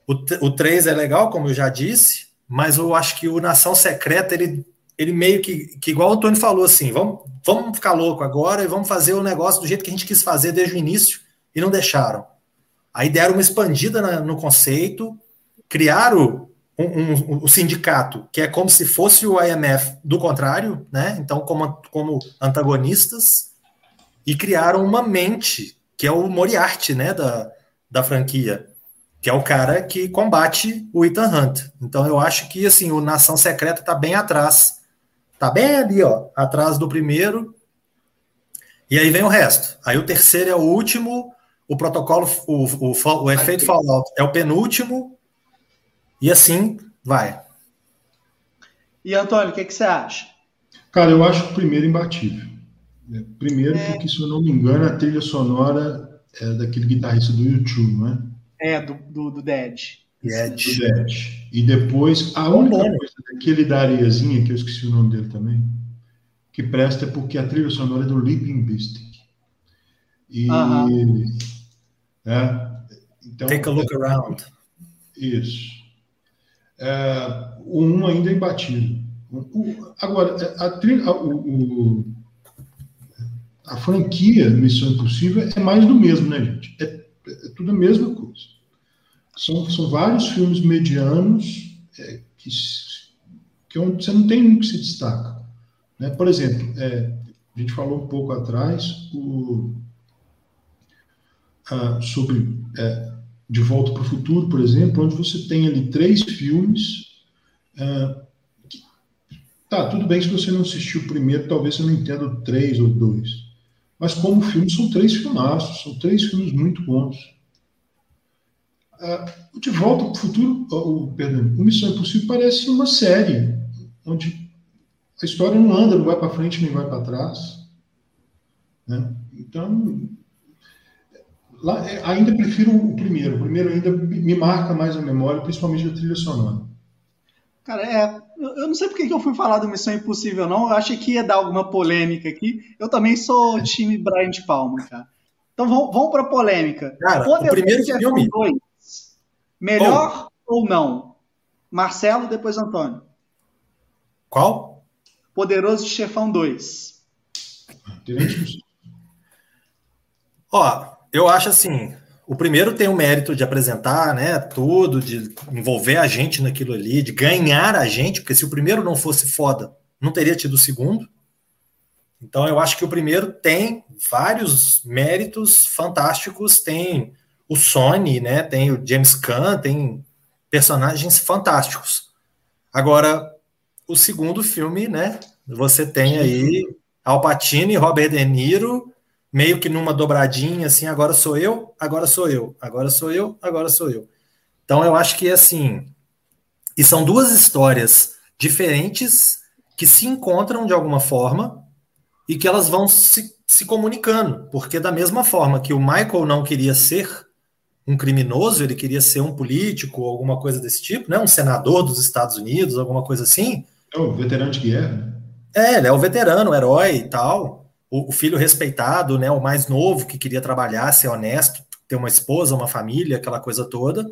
Speaker 1: O, o 3 é legal, como eu já disse, mas eu acho que o Nação Secreta, ele, ele meio que, que, igual o Tony falou assim, vamos, vamos ficar louco agora e vamos fazer o negócio do jeito que a gente quis fazer desde o início e não deixaram. Aí deram uma expandida na, no conceito, criaram um, um, um, sindicato, que é como se fosse o IMF do contrário, né? Então, como, como antagonistas, e criaram uma mente, que é o Moriarty, né? Da, da franquia, que é o cara que combate o Ethan Hunt. Então, eu acho que assim, o Nação Secreta está bem atrás. Tá bem ali, ó, atrás do primeiro. E aí vem o resto. Aí o terceiro é o último, o protocolo, o, o, o efeito Fallout é o penúltimo, E assim vai.
Speaker 2: E Antônio, o que, que você acha?
Speaker 3: Cara, eu acho o primeiro imbatível. É, primeiro, é... porque, se eu não me engano, a trilha sonora é daquele guitarrista do YouTube, não é?
Speaker 2: É, do, do, do Dead.
Speaker 3: Dead. Do Dead. E depois, a única coisa daquele da areiazinha, que eu esqueci o nome dele também, que presta é porque a trilha sonora é do Leaping Beast. E. Uh -huh. é,
Speaker 1: então, Take a look around.
Speaker 3: Isso. É, 1 ainda é imbatível. O, agora, a, a, o, a, franquia Missão Impossível é mais do mesmo, né, gente? É, é tudo a mesma coisa. São, são vários filmes medianos é, que, que é onde você não tem um que se destaca. Né? Por exemplo, é, a gente falou um pouco atrás o, a, sobre é, De Volta para o Futuro, por exemplo, onde você tem ali três filmes ah, tá, tudo bem se você não assistiu o primeiro, talvez você não entenda três ou dois. Mas como filme, são três filmaços, são três filmes muito bons. Uh, de Volta para o Futuro, o, perdão, o Missão Impossível parece uma série, onde a história não anda, não vai para frente nem vai para trás. Né? Então, lá, é, ainda prefiro o primeiro. O primeiro ainda me marca mais a memória, principalmente a trilha sonora.
Speaker 2: Cara, é. Eu não sei porque que eu fui falar do Missão Impossível, não. Eu achei que ia dar alguma polêmica aqui. Eu também sou time Brian de Palma, cara. Então vamos, vamos para polêmica.
Speaker 1: Cara, Poderoso o primeiro filme.
Speaker 2: 2, melhor oh. ou não? Marcelo, depois Antônio.
Speaker 1: Qual?
Speaker 2: Poderoso Chefão 2.
Speaker 1: Ó, eu acho assim, o primeiro tem o mérito de apresentar, né, tudo, de envolver a gente naquilo ali, de ganhar a gente, porque se o primeiro não fosse foda, não teria tido o segundo. Então eu acho que o primeiro tem vários méritos fantásticos, tem o Sony, né, tem o James Caan, tem personagens fantásticos. Agora, o segundo filme, né, você tem aí Al Pacino e Robert De Niro meio que numa dobradinha, assim, agora sou eu, agora sou eu, agora sou eu, agora sou eu. Então eu acho que assim, e são duas histórias diferentes que se encontram de alguma forma e que elas vão se, se comunicando, porque da mesma forma que o Michael não queria ser um criminoso, ele queria ser um político, alguma coisa desse tipo, né? Um senador dos Estados Unidos, alguma coisa assim.
Speaker 3: É o veterano de guerra.
Speaker 1: É, ele é o veterano, o herói e tal o, o, filho respeitado, né, o mais novo que queria trabalhar, ser honesto, ter uma esposa, uma família, aquela coisa toda.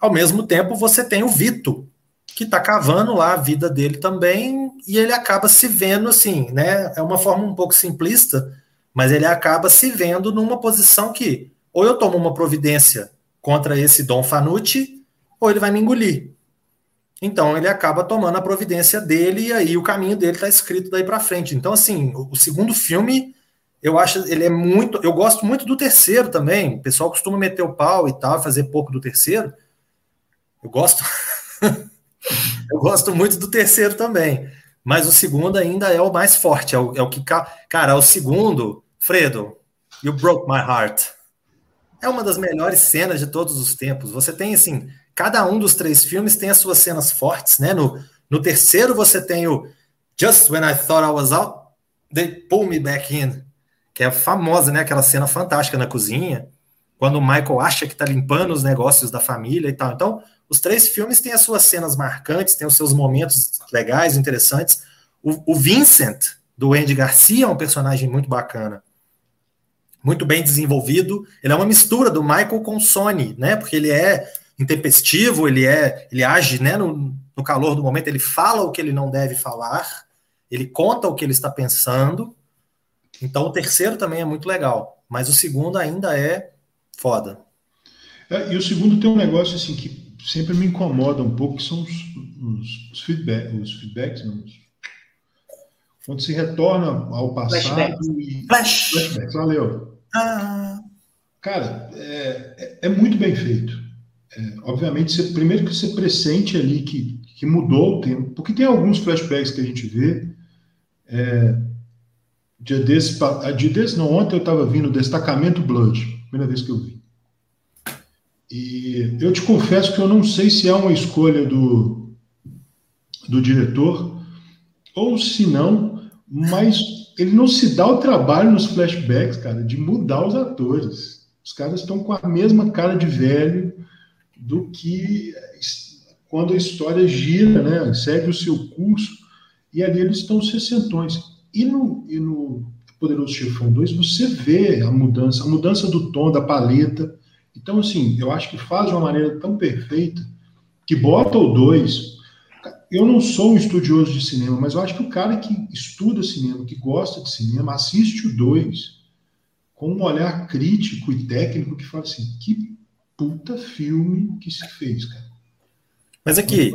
Speaker 1: Ao mesmo tempo, você tem o Vito, que está cavando lá a vida dele também, e ele acaba se vendo assim, né? É uma forma um pouco simplista, mas ele acaba se vendo numa posição que ou eu tomo uma providência contra esse Dom Fanucci, ou ele vai me engolir. Então ele acaba tomando a providência dele e aí o caminho dele está escrito daí para frente. Então assim, o segundo filme eu acho ele é muito, eu gosto muito do terceiro também. O pessoal costuma meter o pau e tal, fazer pouco do terceiro. Eu gosto Eu gosto muito do terceiro também. Mas o segundo ainda é o mais forte, é o, é o que cara, o segundo, Fredo, You Broke My Heart. É uma das melhores cenas de todos os tempos. Você tem assim, cada um dos três filmes tem as suas cenas fortes, né? No, no terceiro você tem o Just When I Thought I Was Out, They Pull Me Back In, que é famosa, né? Aquela cena fantástica na cozinha, quando o Michael acha que está limpando os negócios da família e tal. Então, os três filmes têm as suas cenas marcantes, têm os seus momentos legais, interessantes. O, o Vincent, do Andy Garcia, é um personagem muito bacana muito bem desenvolvido. Ele é uma mistura do Michael com o Sony, né? Porque ele é intempestivo, ele é, ele age, né, no, no calor do momento, ele fala o que ele não deve falar, ele conta o que ele está pensando. Então o terceiro também é muito legal, mas o segundo ainda é foda.
Speaker 3: É, e o segundo tem um negócio assim que sempre me incomoda um pouco, que são os, os, os, feedback, os feedbacks, não, os, quando se retorna ao passado
Speaker 1: flashbacks.
Speaker 3: e Flash. flashbacks, valeu. Ah. Cara, é, é, é muito bem feito. É, obviamente, você, primeiro que você pressente ali que, que mudou o tempo, porque tem alguns flashbacks que a gente vê. É, dia desse, dia desse, não, ontem eu estava vindo Destacamento Blood, primeira vez que eu vi. E eu te confesso que eu não sei se é uma escolha do, do diretor ou se não, mas ele não se dá o trabalho nos flashbacks, cara, de mudar os atores. Os caras estão com a mesma cara de velho do que quando a história gira, né, segue o seu curso, e ali eles estão sessentões. E no, e no Poderoso Chefão 2, você vê a mudança, a mudança do tom, da paleta. Então, assim, eu acho que faz de uma maneira tão perfeita que bota o 2 eu não sou um estudioso de cinema, mas eu acho que o cara que estuda cinema, que gosta de cinema, assiste o 2 com um olhar crítico e técnico que fala assim: que puta filme que se fez, cara.
Speaker 1: Mas aqui,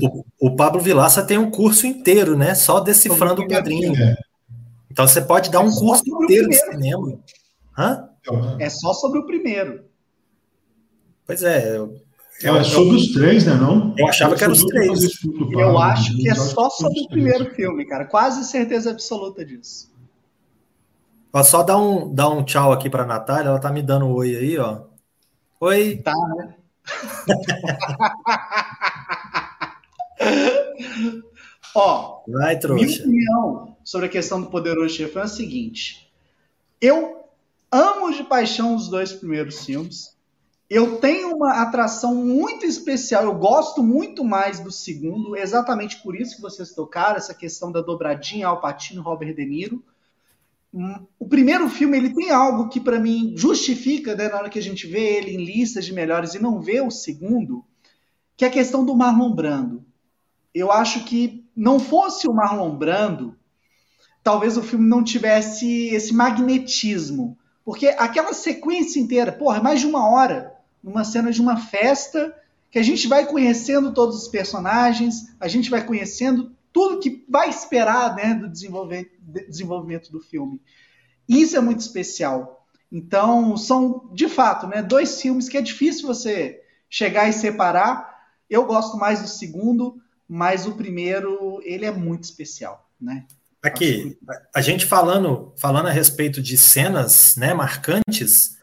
Speaker 1: o, o, Pablo Vilaça tem um curso inteiro, né? Só decifrando o padrinho. É. Então você pode dar um é curso inteiro de cinema.
Speaker 2: Hã? É só sobre o primeiro.
Speaker 1: Pois é, eu,
Speaker 3: é, é sobre os três, né? Não?
Speaker 1: Eu achava que eram os três.
Speaker 2: Eu acho que é só sobre o primeiro filme, cara. Quase certeza absoluta disso.
Speaker 1: Ó, só dar um, dar um tchau aqui para Natália. Ela tá me dando um oi aí, ó. Oi.
Speaker 2: Tá, né? ó,
Speaker 1: Vai, trouxa.
Speaker 2: minha opinião sobre a questão do poderoso chefão é a seguinte. Eu amo de paixão os dois primeiros filmes eu tenho uma atração muito especial, eu gosto muito mais do segundo, exatamente por isso que vocês tocaram, essa questão da dobradinha Al Pacino Robert De Niro. O primeiro filme ele tem algo que para mim justifica, né, na hora que a gente vê ele em listas de melhores e não vê o segundo, que é a questão do Marlon Brando. Eu acho que não fosse o Marlon Brando, talvez o filme não tivesse esse magnetismo, porque aquela sequência inteira, porra, é mais de uma hora numa cena de uma festa que a gente vai conhecendo todos os personagens, a gente vai conhecendo tudo que vai esperar né, do desenvolvimento do filme. Isso é muito especial. Então, são, de fato, né, dois filmes que é difícil você chegar e separar. Eu gosto mais do segundo, mas o primeiro, ele é muito especial, né?
Speaker 1: Aqui, a gente falando, falando a respeito de cenas né, marcantes,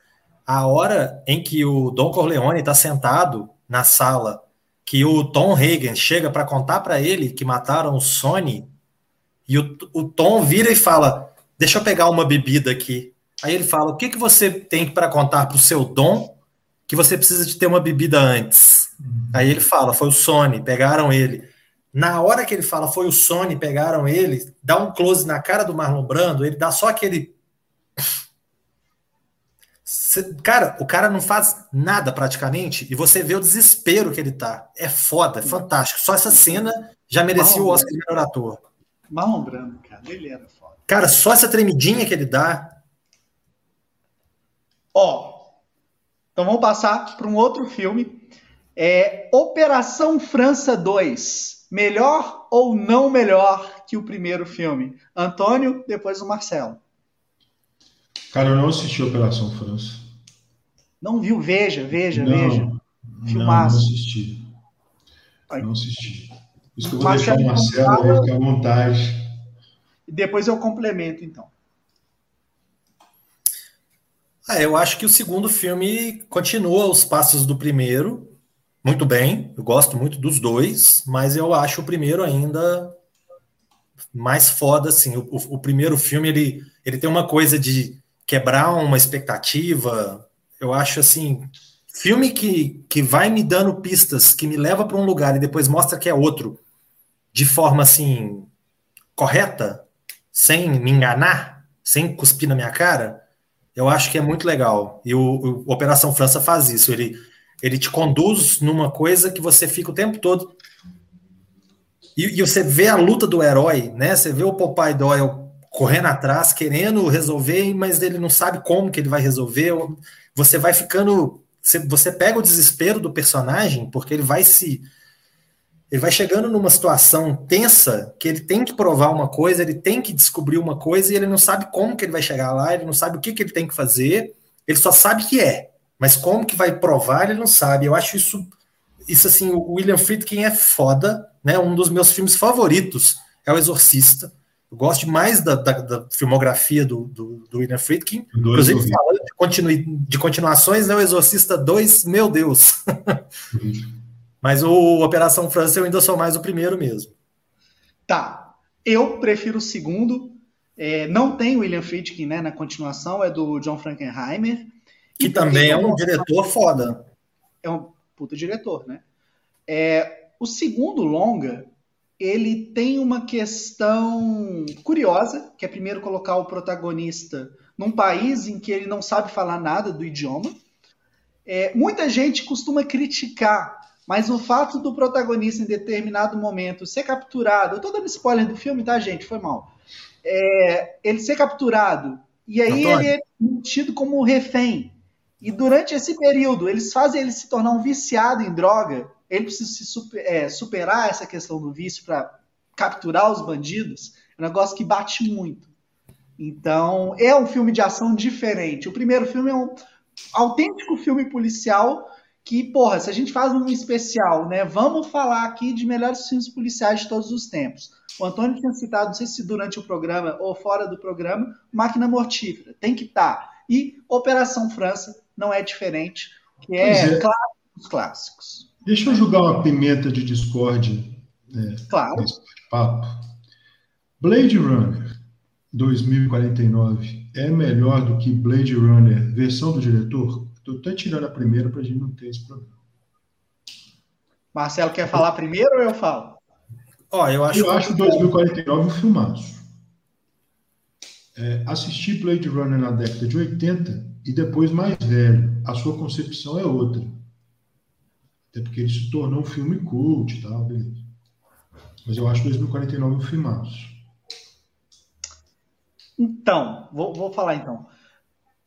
Speaker 1: a hora em que o Don Corleone está sentado na sala, que o Tom Hagen chega para contar para ele que mataram o Sony, e o, o, Tom vira e fala: Deixa eu pegar uma bebida aqui. Aí ele fala: O que, que você tem para contar para o seu Dom que você precisa de ter uma bebida antes? Uhum. Aí ele fala: Foi o Sony, pegaram ele. Na hora que ele fala foi o Sony, pegaram ele, dá um close na cara do Marlon Brando, ele dá só aquele Cara, o cara não faz nada praticamente e você vê o desespero que ele tá. É foda, é fantástico. Só essa cena já merecia o Oscar de melhor ator.
Speaker 2: Marlon Brando, cara, ele era foda.
Speaker 1: Cara, só essa tremidinha que ele dá.
Speaker 2: Ó, então vamos passar para um outro filme. É Operação França 2. Melhor ou não melhor que o primeiro filme? Antônio, depois o Marcelo.
Speaker 3: Cara, eu não assisti Operação França.
Speaker 2: Não viu? Veja, veja,
Speaker 3: não,
Speaker 2: veja.
Speaker 3: Filmaço. Não, não assisti. Não assisti. Isso que eu vou Marcelo deixar o Marcelo aí ficar à vontade.
Speaker 2: E depois eu complemento, então.
Speaker 1: Ah, eu acho que o segundo filme continua os passos do primeiro, muito bem. Eu gosto muito dos dois, mas eu acho o primeiro ainda mais foda, assim. O, o, o primeiro filme, ele, ele tem uma coisa de quebrar uma expectativa. Eu acho assim, filme que, que vai me dando pistas, que me leva para um lugar e depois mostra que é outro, de forma assim correta, sem me enganar, sem cuspir na minha cara, eu acho que é muito legal. E o, o Operação França faz isso. Ele, ele te conduz numa coisa que você fica o tempo todo. E, e você vê a luta do herói, né? Você vê o Popeye Doyle correndo atrás, querendo resolver, mas ele não sabe como que ele vai resolver. Você vai ficando. Você pega o desespero do personagem, porque ele vai se. Ele vai chegando numa situação tensa que ele tem que provar uma coisa, ele tem que descobrir uma coisa e ele não sabe como que ele vai chegar lá, ele não sabe o que, que ele tem que fazer, ele só sabe que é, mas como que vai provar ele não sabe. Eu acho isso, isso assim, o William Friedkin é foda, né? Um dos meus filmes favoritos é O Exorcista Eu gosto demais da, da, da filmografia do, do, do William Friedkin. Inclusive, falando de, continu, de continuações, né? O Exorcista 2, meu Deus. Mas o Operação França eu ainda sou mais o primeiro mesmo.
Speaker 2: Tá. Eu prefiro o segundo. É, não tem William Friedkin né, na continuação, é do John Frankenheimer.
Speaker 1: Que também é um diretor foda.
Speaker 2: É um puta diretor, né? É, o segundo longa, ele tem uma questão curiosa, que é primeiro colocar o protagonista num país em que ele não sabe falar nada do idioma. É, muita gente costuma criticar, mas o fato do protagonista em determinado momento ser capturado, eu tô dando spoiler do filme, tá, gente? Foi mal. É, ele ser capturado e aí Antônio. ele é tido como refém. E durante esse período, eles fazem ele se tornar um viciado em droga ele precisa se super, é, superar essa questão do vício para capturar os bandidos, é um negócio que bate muito. Então, é um filme de ação diferente. O primeiro filme é um autêntico filme policial que, porra, se a gente faz um especial, né, vamos falar aqui de melhores filmes policiais de todos os tempos. O Antônio tinha citado, não sei se durante o programa ou fora do programa, Máquina Mortífera, tem que estar. Tá. E Operação França não é diferente, que é, é. clássicos clássicos.
Speaker 3: Deixa eu jogar uma pimenta de discórdia
Speaker 2: né, claro. nesse
Speaker 3: papo. Blade Runner 2049 é melhor do que Blade Runner versão do diretor? Estou até tirando a primeira para a gente não ter esse problema.
Speaker 2: Marcelo quer falar primeiro ou eu falo?
Speaker 3: Ó, eu acho, eu acho 2049 um filmaço. É, assisti Blade Runner na década de 80 e depois mais velho. A sua concepção é outra. Até porque ele se tornou um filme cult e tal, beleza. Mas eu acho 2049 um filmaço.
Speaker 2: Então, vou, vou falar então.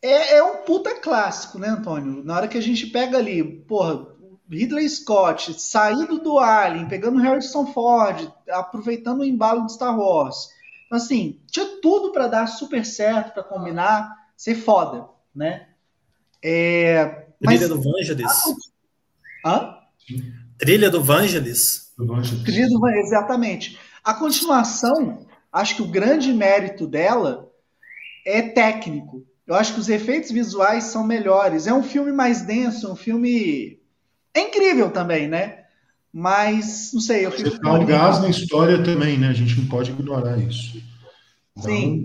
Speaker 2: É, é, um puta clássico, né, Antônio? Na hora que a gente pega ali, porra, Ridley Scott saindo do Alien, pegando Harrison Ford, aproveitando o embalo de Star Wars. Então, assim, tinha tudo para dar super certo, para combinar, ser foda, né? É,
Speaker 1: Trilha do Vangelis.
Speaker 2: Hã?
Speaker 1: Trilha do Vangelis.
Speaker 2: Trilha do Vangelis, exatamente. A continuação, acho que o grande mérito dela é técnico. Eu acho que os efeitos visuais são melhores. É um filme mais denso, um filme. É incrível também, né? Mas, não sei, eu
Speaker 3: fico. Você dá um gás na história também, né? A gente não pode ignorar isso.
Speaker 2: Então, Sim.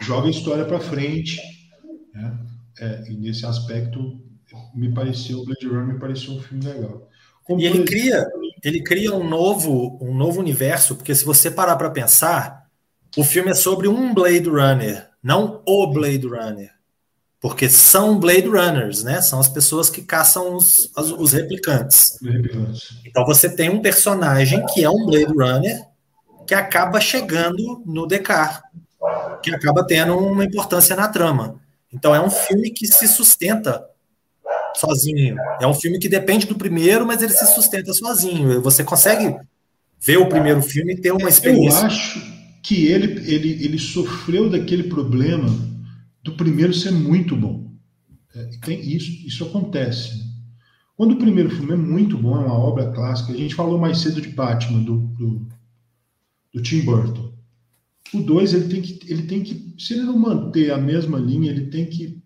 Speaker 3: Joga a história para frente. Né? É, e nesse aspecto, me pareceu, o Blade Runner me pareceu um filme legal.
Speaker 1: Como e ele cria, ele cria um novo, um novo universo, porque se você parar para pensar, o filme é sobre um Blade Runner, não o Blade Runner. Porque são Blade Runners, né? São as pessoas que caçam os, os replicantes. Então você tem um personagem que é um Blade Runner que acaba chegando no Decar, que acaba tendo uma importância na trama. Então é um filme que se sustenta sozinho. É um filme que depende do primeiro, mas ele se sustenta sozinho. Você consegue ver o primeiro filme e ter uma experiência.
Speaker 3: Eu acho que ele, ele, ele sofreu daquele problema do primeiro ser muito bom. É, tem, isso, isso acontece. Quando o primeiro filme é muito bom, é uma obra clássica, a gente falou mais cedo de Batman, do, do, do Tim Burton. O 2, ele tem que, ele tem que, se ele não manter a mesma linha, ele tem que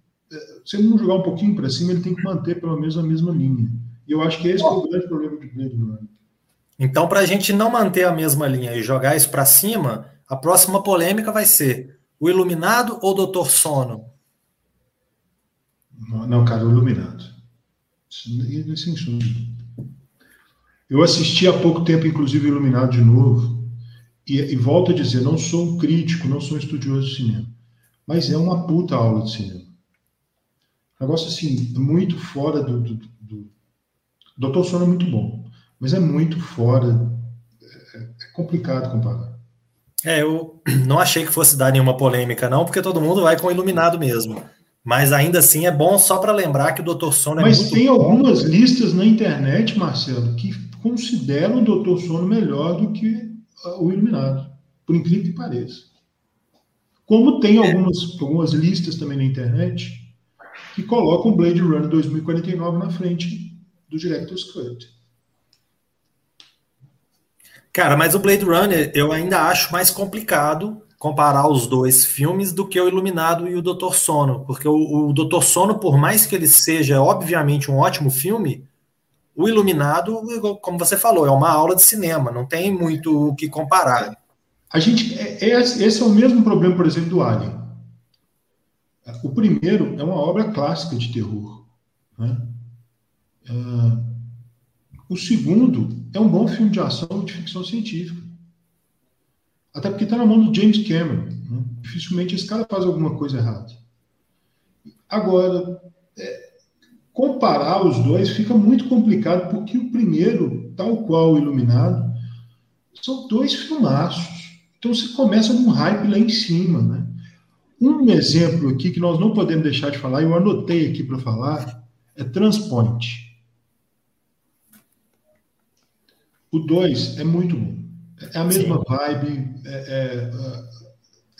Speaker 3: se ele não jogar um pouquinho para cima, ele tem que manter pelo menos a mesma linha. E eu acho que esse é o grande problema do Blade Runner.
Speaker 1: Então, para a gente não manter a mesma linha e jogar isso para cima, a próxima polêmica vai ser o Iluminado ou o Doutor Sono?
Speaker 3: Não, não cara, o Iluminado. Eu assisti há pouco tempo, inclusive, o Iluminado de novo. E, e volto a dizer, não sou um crítico, não sou um estudioso de cinema. Mas é uma puta aula de cinema. Negócio assim, muito fora do. do, do... Doutor Sono é muito bom, mas é muito fora. É, é complicado comparar.
Speaker 1: É, eu não achei que fosse dar nenhuma polêmica, não, porque todo mundo vai com o iluminado mesmo. Mas ainda assim é bom só para lembrar que o Doutor Sono é
Speaker 3: Mas
Speaker 1: muito
Speaker 3: tem
Speaker 1: bom.
Speaker 3: algumas listas na internet, Marcelo, que consideram o Doutor Sono melhor do que o Iluminado, por incrível que pareça. Como tem é. algumas, algumas listas também na internet que colocam o Blade Runner 2049 na frente do Director's Cut.
Speaker 1: Cara, mas o Blade Runner eu ainda acho mais complicado comparar os dois filmes do que o Iluminado e o Doutor Sono, porque o, o Doutor Sono, por mais que ele seja obviamente um ótimo filme, o Iluminado, como você falou, é uma aula de cinema, não tem muito o que comparar.
Speaker 3: A gente, é, é, esse é o mesmo problema, por exemplo, do Alien. O primeiro é uma obra clássica de terror. Né? Uh, o segundo é um bom filme de ação de ficção científica. Até porque está na mão do James Cameron. Né? Dificilmente esse cara faz alguma coisa errada. Agora, é, comparar os dois fica muito complicado, porque o primeiro, tal qual o Iluminado, são dois filmaços. Então você começa num hype lá em cima. Né? Um exemplo aqui que nós não podemos deixar de falar, eu anotei aqui para falar, é Transpoint. O 2 é muito bom. É a mesma Sim. vibe, é, é,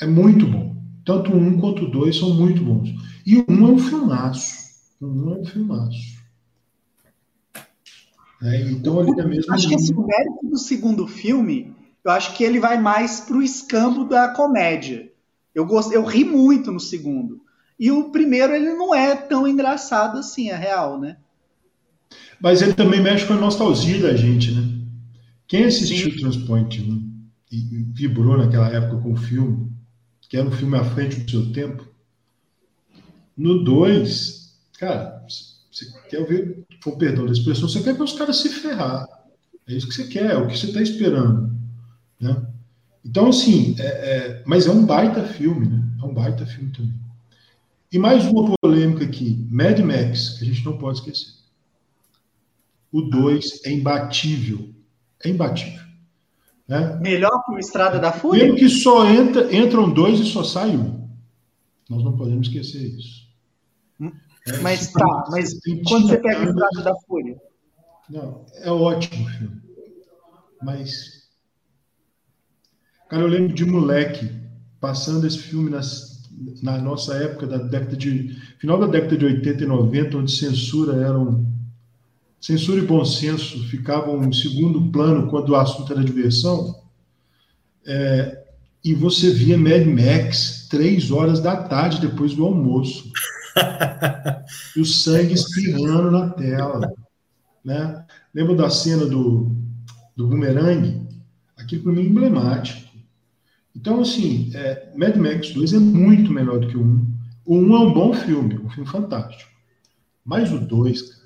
Speaker 3: é, é, muito bom. Tanto o 1 um quanto o 2 são muito bons. E o 1 um é um filmaço. O 1 um é um filmaço. É, então, ali na mesma.
Speaker 2: Acho que esse mérito do segundo filme, eu acho que ele vai mais pro escambo da comédia. Eu, gost... eu ri muito no segundo. E o primeiro, ele não é tão engraçado assim, é real, né?
Speaker 3: Mas ele também mexe com a nostalgia da gente, né? Quem assistiu Sim. Transpoint né, e vibrou naquela época com o filme, que era um filme à frente do seu tempo, no 2, cara, você quer ver, com perdão da expressão, você quer ver os caras se ferrar. É isso que você quer, é o que você está esperando. Né? Então, assim, é, é, mas é um baita filme, né? É um baita filme também. E mais uma polêmica aqui: Mad Max, que a gente não pode esquecer. O 2 é imbatível é imbatível. Né?
Speaker 2: Melhor que o Estrada da Fúria?
Speaker 3: Mesmo que só entra, entram dois e só sai um. Nós não podemos esquecer isso.
Speaker 2: Hum, é, mas tá, mas quando você pega o Estrada da Fúria?
Speaker 3: Não, é ótimo filme. Mas. Cara, eu lembro de moleque passando esse filme nas, na nossa época, da década de. final da década de 80 e 90, onde censura era um Censura e bom senso ficavam em segundo plano quando o assunto era diversão. É, e você via Mad Max três horas da tarde depois do almoço. e o sangue espirrando na tela. Né? Lembra da cena do, do bumerangue? Aquilo para mim é emblemático. Então, assim, é, Mad Max 2 é muito melhor do que o 1. O 1 é um bom filme, um filme fantástico. Mas o 2,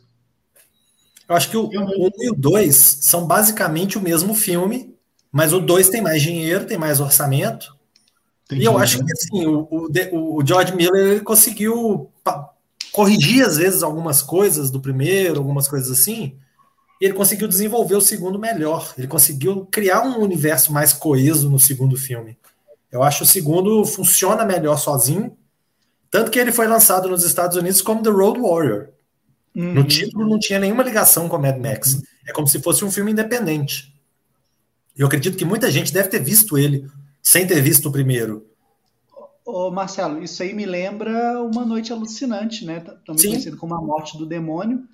Speaker 1: eu acho que o 1 um e o 2 são basicamente o mesmo filme, mas o 2 tem mais dinheiro, tem mais orçamento. Tem e eu acho que assim, o, o, o George Miller conseguiu corrigir às vezes algumas coisas do primeiro, algumas coisas assim, e ele conseguiu desenvolver o segundo melhor. Ele conseguiu criar um universo mais coeso no segundo filme. Eu acho o segundo funciona melhor sozinho, tanto que ele foi lançado nos Estados Unidos como The Road Warrior. Uhum. No título não tinha nenhuma ligação com Mad Max. Uhum. É como se fosse um filme independente. Eu acredito que muita gente deve ter visto ele sem ter visto o primeiro.
Speaker 2: Ô, Marcelo, isso aí me lembra Uma Noite Alucinante, né? Também Sim. conhecido como A Morte do Demônio,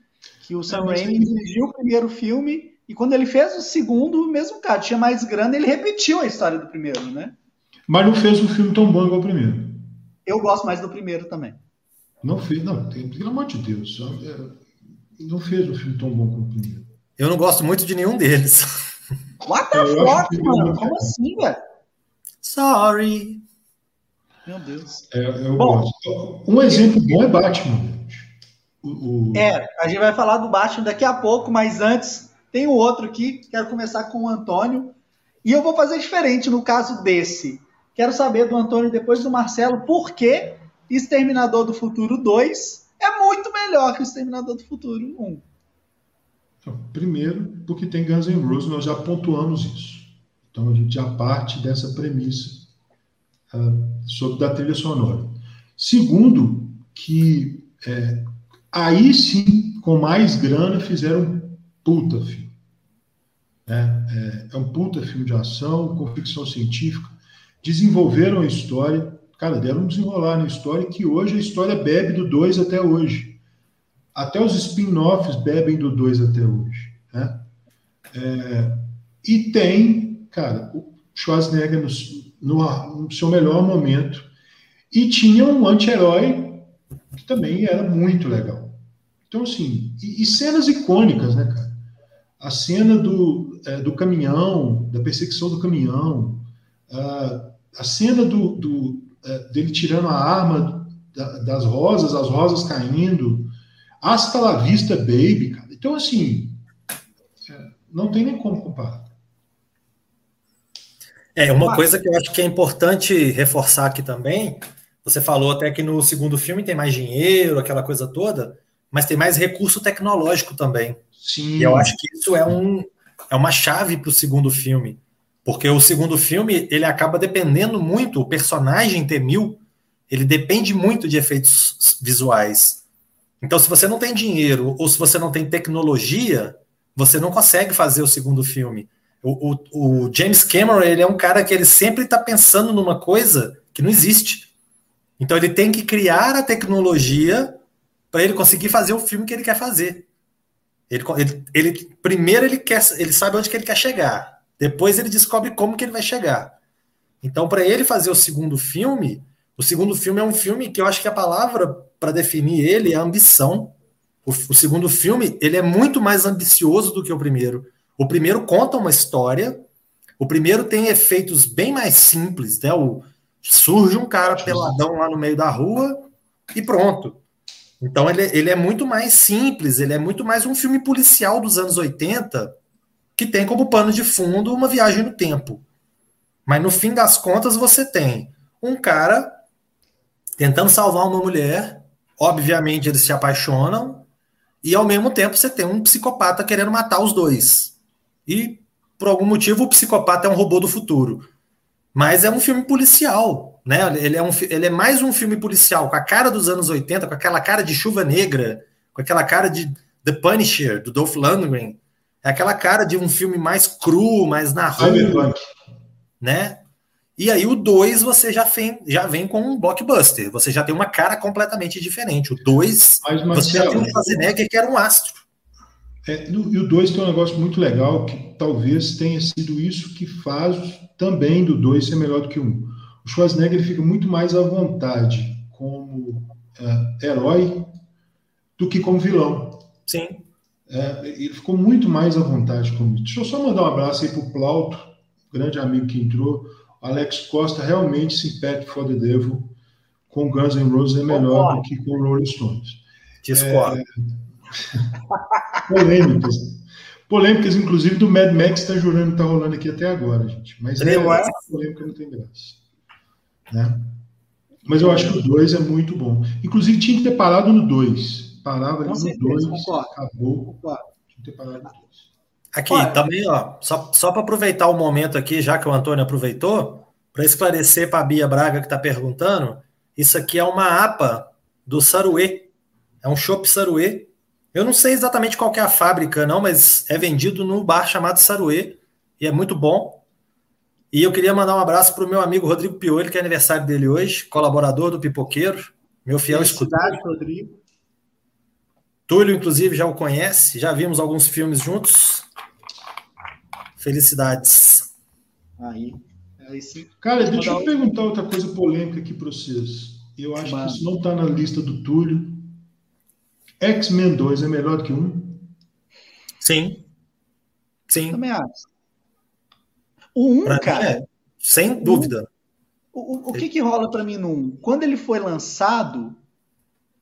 Speaker 2: que o Sam Raimi dirigiu o primeiro filme e quando ele fez o segundo, o mesmo cara tinha mais grana, ele repetiu a história do primeiro, né?
Speaker 3: Mas não fez um filme tão bom igual o primeiro.
Speaker 2: Eu gosto mais do primeiro também.
Speaker 3: Não fez, não, tem, pelo amor de Deus. É, não fez um filme tão bom como o primeiro.
Speaker 1: Eu não gosto muito de nenhum deles.
Speaker 2: What the fuck, mano? Como assim, velho?
Speaker 1: Sorry.
Speaker 2: Meu Deus.
Speaker 3: É, eu bom, gosto. Um exemplo bom é Batman.
Speaker 2: O, o... É, a gente vai falar do Batman daqui a pouco, mas antes tem um outro aqui. Quero começar com o Antônio. E eu vou fazer diferente no caso desse. Quero saber do Antônio depois do Marcelo por que Exterminador do Futuro 2 é muito melhor que o Exterminador do Futuro 1.
Speaker 3: Então, primeiro, porque tem Guns N' Roses, nós já pontuamos isso. Então a gente já parte dessa premissa uh, sobre da trilha sonora. Segundo, que é, aí sim, com mais grana, fizeram um puta filme. É, é, é um puta filme de ação, com ficção científica. Desenvolveram a história cara, deram um desenrolar na história que hoje a história bebe do 2 até hoje. Até os spin-offs bebem do 2 até hoje. Né? É, e tem, cara, Schwarzenegger no, no, no seu melhor momento. E tinha um anti-herói que também era muito legal. Então, assim, e, e cenas icônicas, né, cara? A cena do, é, do caminhão, da perseguição do caminhão, a, a cena do, do é, dele tirando a arma da, das rosas, as rosas caindo, hasta la vista, baby, cara. Então, assim, é, não tem nem como comparar.
Speaker 1: É, uma coisa que eu acho que é importante reforçar aqui também, você falou até que no segundo filme tem mais dinheiro, aquela coisa toda, mas tem mais recurso tecnológico também.
Speaker 3: Sim.
Speaker 1: E eu acho que isso é, um, é uma chave para o segundo filme. Porque o segundo filme, ele acaba dependendo muito, o personagem T-1000, ele depende muito de efeitos visuais. Então, se você não tem dinheiro ou se você não tem tecnologia, você não consegue fazer o segundo filme. O, o, o James Cameron, ele é um cara que ele sempre está pensando numa coisa que não existe. Então, ele tem que criar a tecnologia para ele conseguir fazer o filme que ele quer fazer. Ele, ele, ele, primeiro ele quer, ele sabe onde que ele quer chegar. Depois ele descobre como que ele vai chegar. Então, para ele fazer o segundo filme, o segundo filme é um filme que eu acho que a palavra para definir ele é ambição. O, o, segundo filme ele é muito mais ambicioso do que o primeiro. O primeiro conta uma história. O primeiro tem efeitos bem mais simples, né? O, surge um cara peladão lá no meio da rua e pronto. Então ele, ele é muito mais simples, ele é muito mais um filme policial dos anos 80 que tem como pano de fundo uma viagem no tempo. Mas no fim das contas, você tem um cara tentando salvar uma mulher, obviamente eles se apaixonam, e ao mesmo tempo você tem um psicopata querendo matar os dois. E por algum motivo o psicopata é um robô do futuro. Mas é um filme policial, né? Ele é, um, ele é mais um filme policial, com a cara dos anos 80, com aquela cara de chuva negra, com aquela cara de The Punisher, do Dolph Lundgren, é aquela cara de um filme mais cru, mais na rua, né? E aí o 2 você já vem, já vem com um blockbuster. Você já tem uma cara completamente diferente. O 2, você já tem um Schwarzenegger que era um astro.
Speaker 3: É, no, e o 2 tem um negócio muito legal que talvez tenha sido isso que faz também do 2 ser melhor do que o 1. Um. O Schwarzenegger fica muito mais à vontade como é, herói do que como vilão.
Speaker 1: Sim.
Speaker 3: É, ele ficou muito mais à vontade comigo. Deixa eu só mandar um abraço aí para o Plauto, grande amigo que entrou. Alex Costa, realmente Sympathy for the Devil com Guns N' Roses é melhor do que com Rolling Stones.
Speaker 1: Discordo. É...
Speaker 3: Polêmicas. Polêmicas, inclusive, do Mad Max está jurando que está rolando aqui até agora, gente. Mas é, essa polêmica não tem graça. Né? Mas eu acho que o 2 é muito bom. Inclusive, tinha que ter parado no 2 parava ali no 2, acabou. Concordo. Tinha que ter parado no 2.
Speaker 1: Aqui, Olha, também, ó, só, só para aproveitar o momento aqui, já que o Antônio aproveitou, para esclarecer para a Bia Braga que está perguntando, isso aqui é uma APA do Saruê. É um chopp Saruê. Eu não sei exatamente qual é a fábrica, não, mas é vendido no bar chamado Saruê e é muito bom. E eu queria mandar um abraço para o meu amigo Rodrigo Piolho, que é aniversário dele hoje, colaborador do Pipoqueiro, meu fiel escutado.
Speaker 2: Rodrigo.
Speaker 1: Túlio, inclusive, já o conhece, já vimos alguns filmes juntos. Felicidades.
Speaker 2: Aí, aí sim.
Speaker 3: Cara, deixa eu perguntar outra coisa polêmica aqui para vocês. Eu acho Mas... que isso não está na lista do Túlio. X-Men 2 é melhor que um?
Speaker 1: Sim. Sim.
Speaker 2: Também acho. O 1, um, cara. É,
Speaker 1: sem dúvida.
Speaker 2: O, o, o que, que rola para mim no 1? Quando ele foi lançado,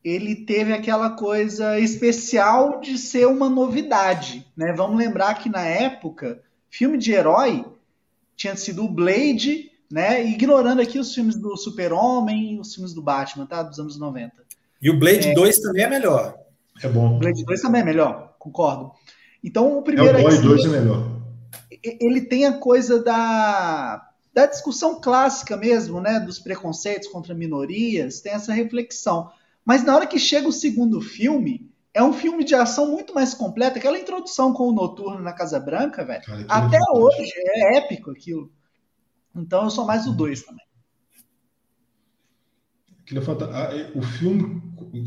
Speaker 2: ele teve aquela coisa especial de ser uma novidade, né? Vamos lembrar que na época, filme de herói tinha sido o Blade, né? Ignorando aqui os filmes do Super-Homem e os filmes do Batman, tá? Dos anos 90.
Speaker 1: E o Blade é, 2 também é melhor.
Speaker 3: É bom.
Speaker 2: O Blade 2 também é melhor, concordo. Então, o primeiro...
Speaker 3: É o Boy 2 é melhor.
Speaker 2: Ele tem a coisa da, da discussão clássica mesmo, né? Dos preconceitos contra minorias, tem essa reflexão. Mas na hora que chega o segundo filme, é um filme de ação muito mais completo. Aquela introdução com o Noturno na Casa Branca, velho. Até é hoje é épico aquilo. Então eu sou mais o dois também.
Speaker 3: É o filme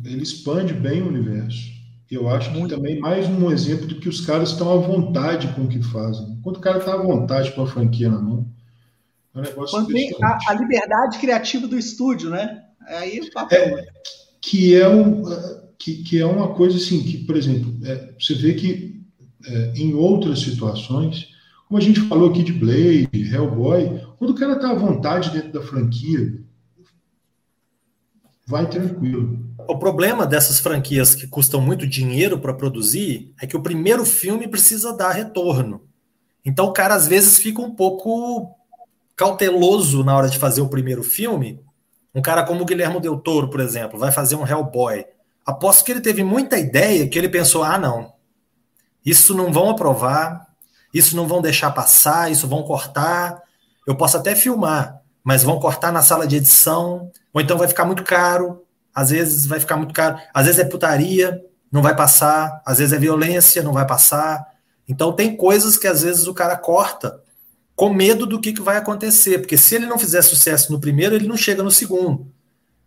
Speaker 3: ele expande bem o universo. Eu acho que também mais um exemplo de que os caras estão à vontade com o que fazem. Quando o cara está à vontade com a franquia na mão,
Speaker 2: É um negócio Mantém a, a, liberdade criativa do estúdio, né? Aí o papel.
Speaker 3: É, que, é um, que, que é uma coisa assim, que, por exemplo, é, você vê que é, em outras situações, como a gente falou aqui de Blade, Hellboy, quando o cara está à vontade dentro da franquia, vai tranquilo.
Speaker 1: O problema dessas franquias que custam muito dinheiro para produzir é que o primeiro filme precisa dar retorno. Então o cara às vezes fica um pouco cauteloso na hora de fazer o primeiro filme. Um cara como o Guilherme Del Toro, por exemplo, vai fazer um Hellboy. Aposto que ele teve muita ideia que ele pensou: ah, não, isso não vão aprovar, isso não vão deixar passar, isso vão cortar. Eu posso até filmar, mas vão cortar na sala de edição, ou então vai ficar muito caro. Às vezes vai ficar muito caro, às vezes é putaria, não vai passar, às vezes é violência, não vai passar. Então tem coisas que às vezes o cara corta com medo do que, que vai acontecer, porque se ele não fizer sucesso no primeiro, ele não chega no segundo.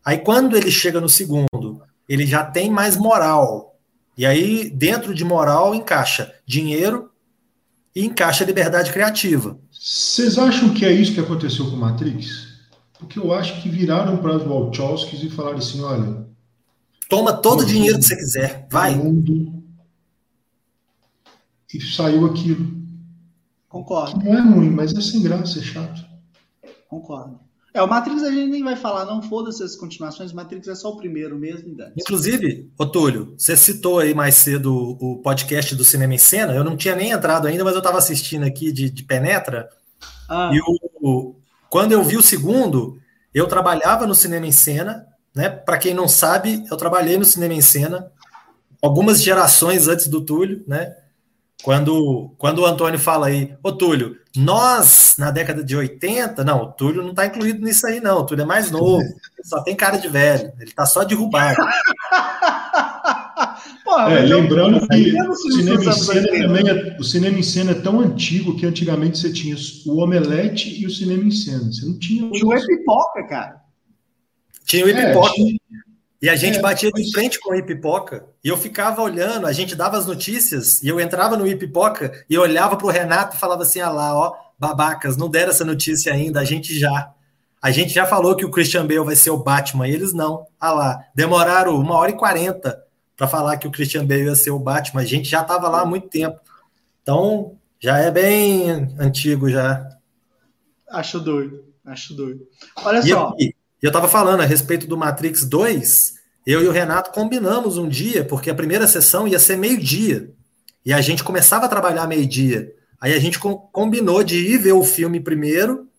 Speaker 1: Aí quando ele chega no segundo, ele já tem mais moral. E aí dentro de moral encaixa dinheiro e encaixa liberdade criativa.
Speaker 3: Vocês acham que é isso que aconteceu com Matrix? Porque eu acho que viraram para os Wachowskis e falaram assim, olha,
Speaker 1: toma todo o dinheiro que você quiser, vai. Mundo,
Speaker 3: e saiu aquilo.
Speaker 2: Concordo.
Speaker 3: Não é ruim, mas é sem graça, é chato.
Speaker 2: Concordo. É, o Matrix a gente nem vai falar, não foda-se as continuações, Matrix é só o primeiro mesmo.
Speaker 1: Inclusive, Otúlio, você citou aí mais cedo o podcast do Cinema em Cena, eu não tinha nem entrado ainda, mas eu estava assistindo aqui de, de Penetra, ah. e o, quando eu vi o segundo, eu trabalhava no Cinema em Cena, né? Para quem não sabe, eu trabalhei no Cinema em Cena algumas gerações antes do Túlio, né? Quando, quando o Antônio fala aí, ô Túlio, nós na década de 80, não, o Túlio não está incluído nisso aí, não. O Túlio é mais novo, só tem cara de velho, ele está só derrubado.
Speaker 3: é, lembrando que o cinema, em cena também é, o cinema em cena é tão antigo que antigamente você tinha o omelete e o cinema em cena. Você não tinha.
Speaker 2: Tinha o Epipoca, cara.
Speaker 1: Tinha o Epipoca. É, e a gente é, batia de frente com o Ipipoca e eu ficava olhando, a gente dava as notícias e eu entrava no Ipipoca e eu olhava para o Renato e falava assim: ah lá, ó, babacas, não deram essa notícia ainda, a gente já. A gente já falou que o Christian Bale vai ser o Batman, e eles não. Ah lá, demoraram uma hora e quarenta para falar que o Christian Bale ia ser o Batman, a gente já estava lá há muito tempo. Então, já é bem antigo já.
Speaker 2: Acho doido, acho doido. Olha e só.
Speaker 1: Aqui, e eu estava falando a respeito do Matrix 2, eu e o Renato combinamos um dia, porque a primeira sessão ia ser meio-dia. E a gente começava a trabalhar meio-dia. Aí a gente combinou de ir ver o filme primeiro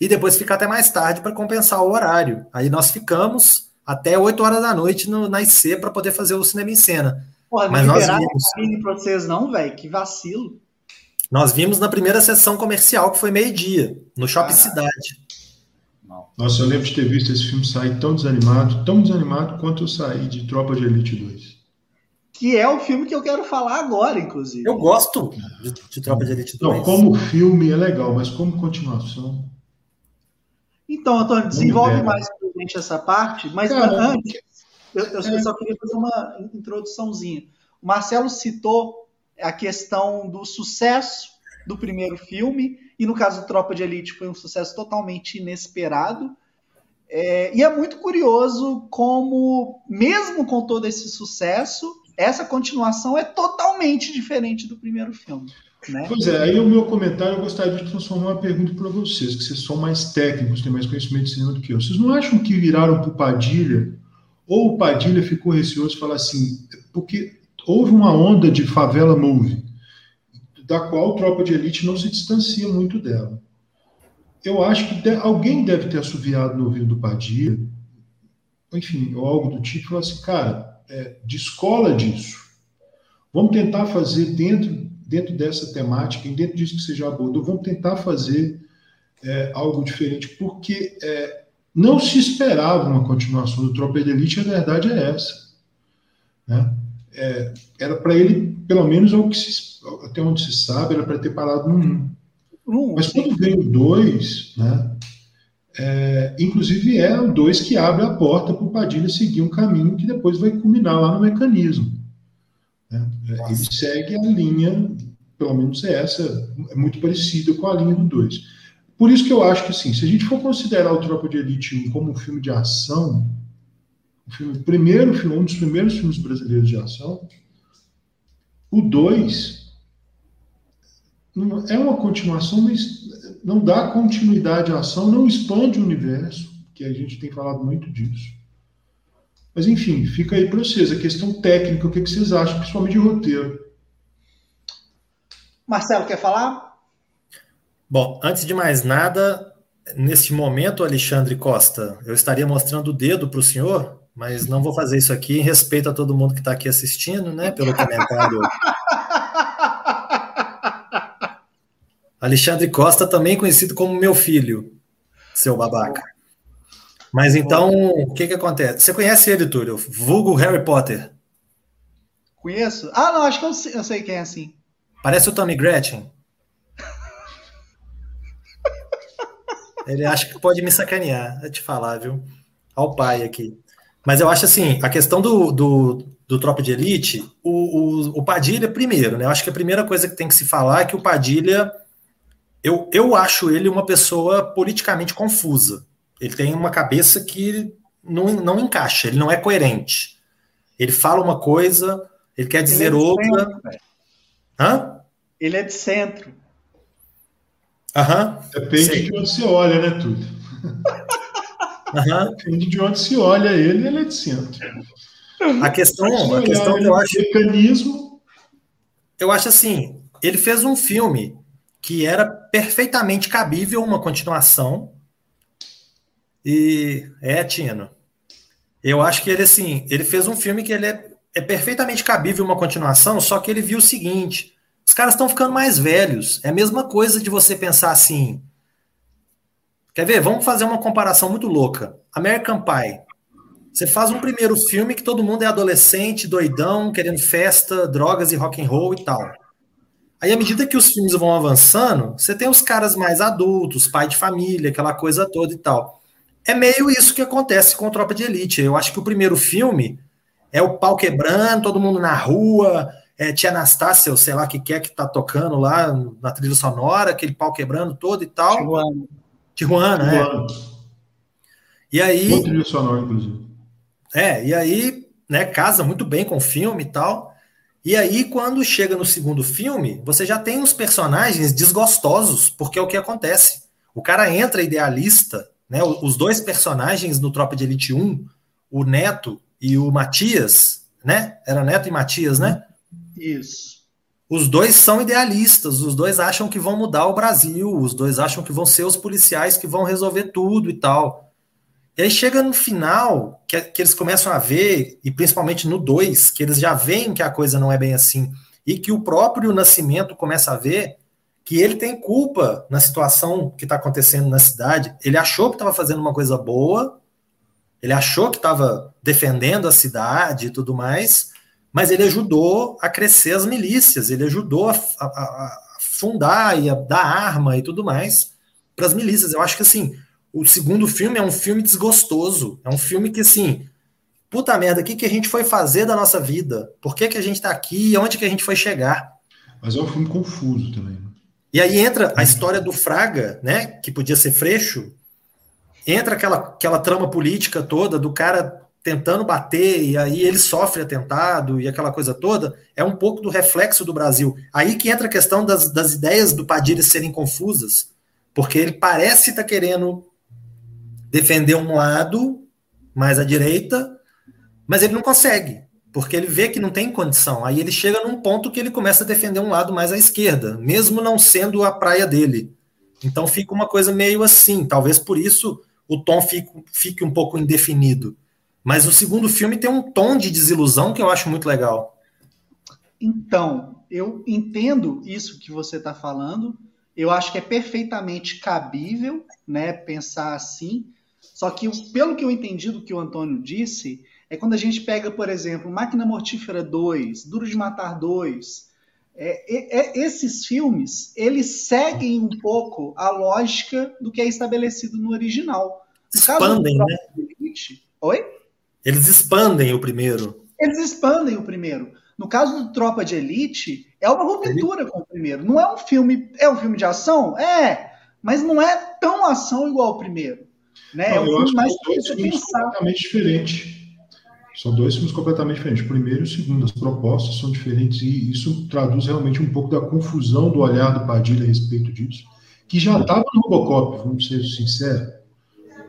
Speaker 1: e depois ficar até mais tarde para compensar o horário. Aí nós ficamos até 8 horas da noite no, na IC para poder fazer o cinema em cena.
Speaker 2: Porra, Mas nós vimos. para vocês não, velho, que vacilo.
Speaker 1: Nós vimos na primeira sessão comercial, que foi meio-dia, no Shopping Cidade.
Speaker 3: Nossa, eu lembro de ter visto esse filme sair tão desanimado, tão desanimado quanto eu saí de Tropa de Elite 2.
Speaker 2: Que é o filme que eu quero falar agora, inclusive.
Speaker 1: Eu gosto de, de Tropa de Elite 2.
Speaker 3: Não, como filme é legal, mas como continuação.
Speaker 2: Então, Antônio, desenvolve mais essa parte, mas antes, eu, eu é... só queria fazer uma introduçãozinha. O Marcelo citou a questão do sucesso do primeiro filme e no caso do Tropa de Elite foi um sucesso totalmente inesperado. É, e é muito curioso como, mesmo com todo esse sucesso, essa continuação é totalmente diferente do primeiro filme. Né?
Speaker 3: Pois é, aí o meu comentário eu gostaria de transformar uma pergunta para vocês, que vocês são mais técnicos, têm mais conhecimento de cinema do que eu. Vocês não acham que viraram para o Padilha, ou o Padilha ficou receoso de falar assim, porque houve uma onda de favela movie, da qual Tropa de Elite não se distancia muito dela. Eu acho que de, alguém deve ter assoviado no ouvido do Padilha, enfim, ou algo do tipo, falar assim, cara, é, descola disso. Vamos tentar fazer dentro, dentro dessa temática, dentro disso que você já abordou, vamos tentar fazer é, algo diferente, porque é, não se esperava uma continuação do Tropa de Elite, a verdade é essa. Né? É, era para ele, pelo menos, que se até onde se sabe, era para ter parado no 1. Um. Mas quando veio o 2, né, é, inclusive é o 2 que abre a porta para o Padilha seguir um caminho que depois vai culminar lá no mecanismo. Né? É, ele segue a linha, pelo menos é essa, é muito parecida com a linha do 2. por isso que eu acho que, assim, se a gente for considerar o Tropa de Elite 1 como um filme de ação, o filme, primeiro filme, um dos primeiros filmes brasileiros de ação, o 2 é uma continuação, mas não dá continuidade à ação, não expande o universo, que a gente tem falado muito disso. Mas, enfim, fica aí para vocês. A questão técnica, o que, que vocês acham, principalmente de roteiro.
Speaker 2: Marcelo, quer falar?
Speaker 1: Bom, antes de mais nada, neste momento, Alexandre Costa, eu estaria mostrando o dedo para o senhor, mas não vou fazer isso aqui em respeito a todo mundo que está aqui assistindo, né? Pelo comentário. Alexandre Costa, também conhecido como meu filho, seu babaca. Mas então, o que que acontece? Você conhece ele, Túlio? Vulgo Harry Potter.
Speaker 2: Conheço? Ah, não, acho que eu sei, eu sei quem é assim.
Speaker 1: Parece o Tommy Gretchen. ele acha que pode me sacanear, é te falar, viu? Ao pai aqui. Mas eu acho assim, a questão do, do, do Tropa de Elite, o, o, o Padilha, primeiro, né? Eu acho que a primeira coisa que tem que se falar é que o Padilha, eu, eu acho ele uma pessoa politicamente confusa. Ele tem uma cabeça que não, não encaixa, ele não é coerente. Ele fala uma coisa, ele quer dizer ele é outra. Centro, Hã?
Speaker 2: Ele é de centro.
Speaker 3: Aham. Depende Sei. de onde você olha, né, tudo. Aham. Depende de onde se olha ele, ele é de centro.
Speaker 1: A questão, a questão que eu acho.
Speaker 3: Mecanismo.
Speaker 1: Eu acho assim, ele fez um filme que era perfeitamente cabível uma continuação e é, Tino. Eu acho que ele, assim, ele fez um filme que ele é, é perfeitamente cabível uma continuação, só que ele viu o seguinte: os caras estão ficando mais velhos. É a mesma coisa de você pensar assim. Quer ver? Vamos fazer uma comparação muito louca. American Pie. Você faz um primeiro filme que todo mundo é adolescente, doidão, querendo festa, drogas e rock and roll e tal. Aí, à medida que os filmes vão avançando, você tem os caras mais adultos, pai de família, aquela coisa toda e tal. É meio isso que acontece com Tropa de Elite. Eu acho que o primeiro filme é o pau quebrando, todo mundo na rua, é, tia Anastácia, sei lá que quer que tá tocando lá na trilha sonora, aquele pau quebrando todo e tal. Tijuana. Tijuana, é. E aí. Boa trilha sonora, inclusive. É, e aí, né, casa muito bem com o filme e tal. E aí, quando chega no segundo filme, você já tem uns personagens desgostosos, porque é o que acontece. O cara entra idealista, né? Os dois personagens no Tropa de Elite 1, o Neto e o Matias, né? Era Neto e Matias, né?
Speaker 2: Isso.
Speaker 1: Os dois são idealistas, os dois acham que vão mudar o Brasil, os dois acham que vão ser os policiais que vão resolver tudo e tal. E aí chega no final, que, que eles começam a ver, e principalmente no 2, que eles já veem que a coisa não é bem assim, e que o próprio Nascimento começa a ver que ele tem culpa na situação que está acontecendo na cidade. Ele achou que estava fazendo uma coisa boa, ele achou que estava defendendo a cidade e tudo mais, mas ele ajudou a crescer as milícias, ele ajudou a, a, a fundar e a dar arma e tudo mais para as milícias. Eu acho que assim, o segundo filme é um filme desgostoso, é um filme que assim, puta merda, o que, que a gente foi fazer da nossa vida? Por que, que a gente está aqui? Onde que a gente foi chegar?
Speaker 3: Mas é um filme confuso também.
Speaker 1: E aí entra a história do Fraga, né? Que podia ser Freixo. Entra aquela, aquela trama política toda do cara tentando bater, e aí ele sofre atentado e aquela coisa toda. É um pouco do reflexo do Brasil. Aí que entra a questão das, das ideias do Padilha serem confusas, porque ele parece estar tá querendo defender um lado mais à direita, mas ele não consegue porque ele vê que não tem condição. Aí ele chega num ponto que ele começa a defender um lado mais à esquerda, mesmo não sendo a praia dele. Então fica uma coisa meio assim. Talvez por isso o tom fique, fique um pouco indefinido. Mas o segundo filme tem um tom de desilusão que eu acho muito legal.
Speaker 2: Então, eu entendo isso que você está falando. Eu acho que é perfeitamente cabível, né, pensar assim. Só que pelo que eu entendi do que o Antônio disse, é quando a gente pega, por exemplo, Máquina Mortífera 2, Duro de Matar 2. É, é, esses filmes, eles seguem um pouco a lógica do que é estabelecido no original.
Speaker 1: No expandem, né?
Speaker 2: Elite, oi?
Speaker 1: Eles expandem o primeiro.
Speaker 2: Eles expandem o primeiro. No caso do Tropa de Elite, é uma ruptura com o primeiro. Não é um filme. É um filme de ação? É. mas não é tão ação igual o primeiro. Né? Não,
Speaker 3: é um filme mais dois filmes completamente diferentes. São dois filmes completamente diferentes. O primeiro e o segundo, as propostas são diferentes e isso traduz realmente um pouco da confusão do olhar do Padilha a respeito disso, que já estava no Robocop, vamos ser sinceros.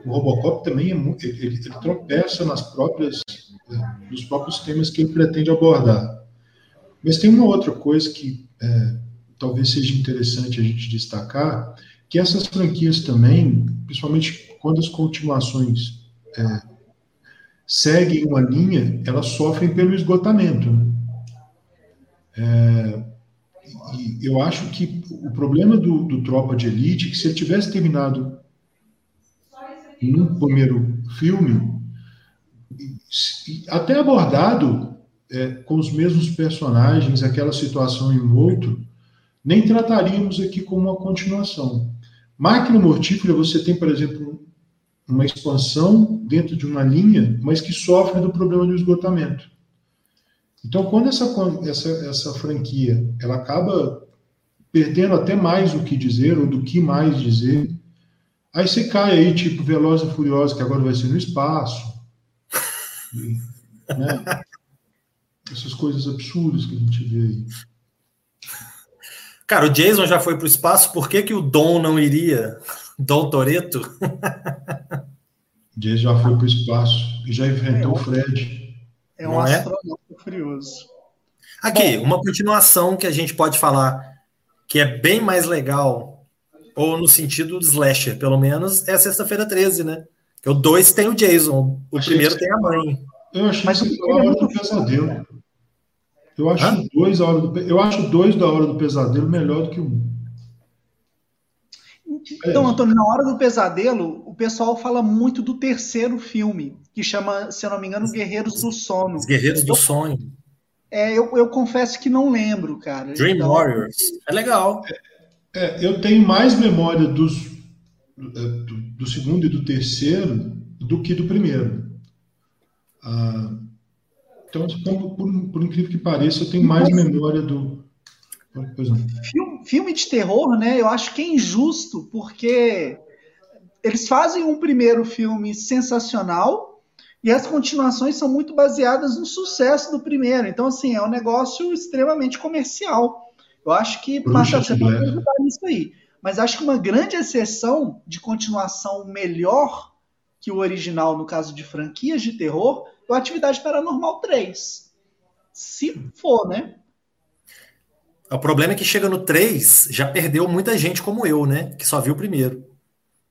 Speaker 3: O Robocop também é muito, ele, ele tropeça nas próprias, nos próprios temas que ele pretende abordar. Mas tem uma outra coisa que é, talvez seja interessante a gente destacar, que essas franquias também, principalmente quando as continuações é, seguem uma linha, elas sofrem pelo esgotamento. Né? É, e eu acho que o problema do, do Tropa de Elite é que se ele tivesse terminado no primeiro filme, até abordado é, com os mesmos personagens, aquela situação em outro, nem trataríamos aqui como uma continuação. Máquina Mortífera, você tem, por exemplo, uma expansão dentro de uma linha, mas que sofre do problema do esgotamento. Então, quando essa, essa, essa franquia ela acaba perdendo até mais o que dizer, ou do que mais dizer, aí você cai aí, tipo Veloz e Furiosa, que agora vai ser no espaço. né? Essas coisas absurdas que a gente vê aí.
Speaker 1: Cara, o Jason já foi para o espaço, por que, que o Dom não iria? Dom Toreto?
Speaker 3: Jason já foi para o espaço e já enfrentou o Fred.
Speaker 2: É um é? astronauta é? furioso.
Speaker 1: Aqui, Bom, uma continuação que a gente pode falar que é bem mais legal, ou no sentido do slasher, pelo menos, é a Sexta-feira 13, né? o 2 tem o Jason, o primeiro tem a mãe.
Speaker 3: Eu achei Mas que foi a hora do pesadelo. Eu acho dois a hora do eu acho dois da hora do pesadelo melhor do que um.
Speaker 2: Então, é. Antônio, na hora do pesadelo, o pessoal fala muito do terceiro filme, que chama, se eu não me engano, Guerreiros do Sono. Os
Speaker 1: Guerreiros do Sonho.
Speaker 2: É, eu, eu confesso que não lembro, cara.
Speaker 1: Dream então, Warriors. É legal.
Speaker 3: É, eu tenho mais memória dos, do, do, segundo e do terceiro do que do primeiro. Ah, então, por, por, incrível que pareça, eu tenho mais memória do.
Speaker 2: Filme, filme de terror, né? Eu acho que é injusto, porque eles fazem um primeiro filme sensacional e as continuações são muito baseadas no sucesso do primeiro. Então, assim, é um negócio extremamente comercial. Eu acho que Masterchef vai ajudar nisso aí. Mas acho que uma grande exceção de continuação melhor que o original, no caso de franquias de terror, é o Atividade Paranormal 3. Se for, né?
Speaker 1: O problema é que chega no 3, já perdeu muita gente como eu, né? Que só viu o primeiro.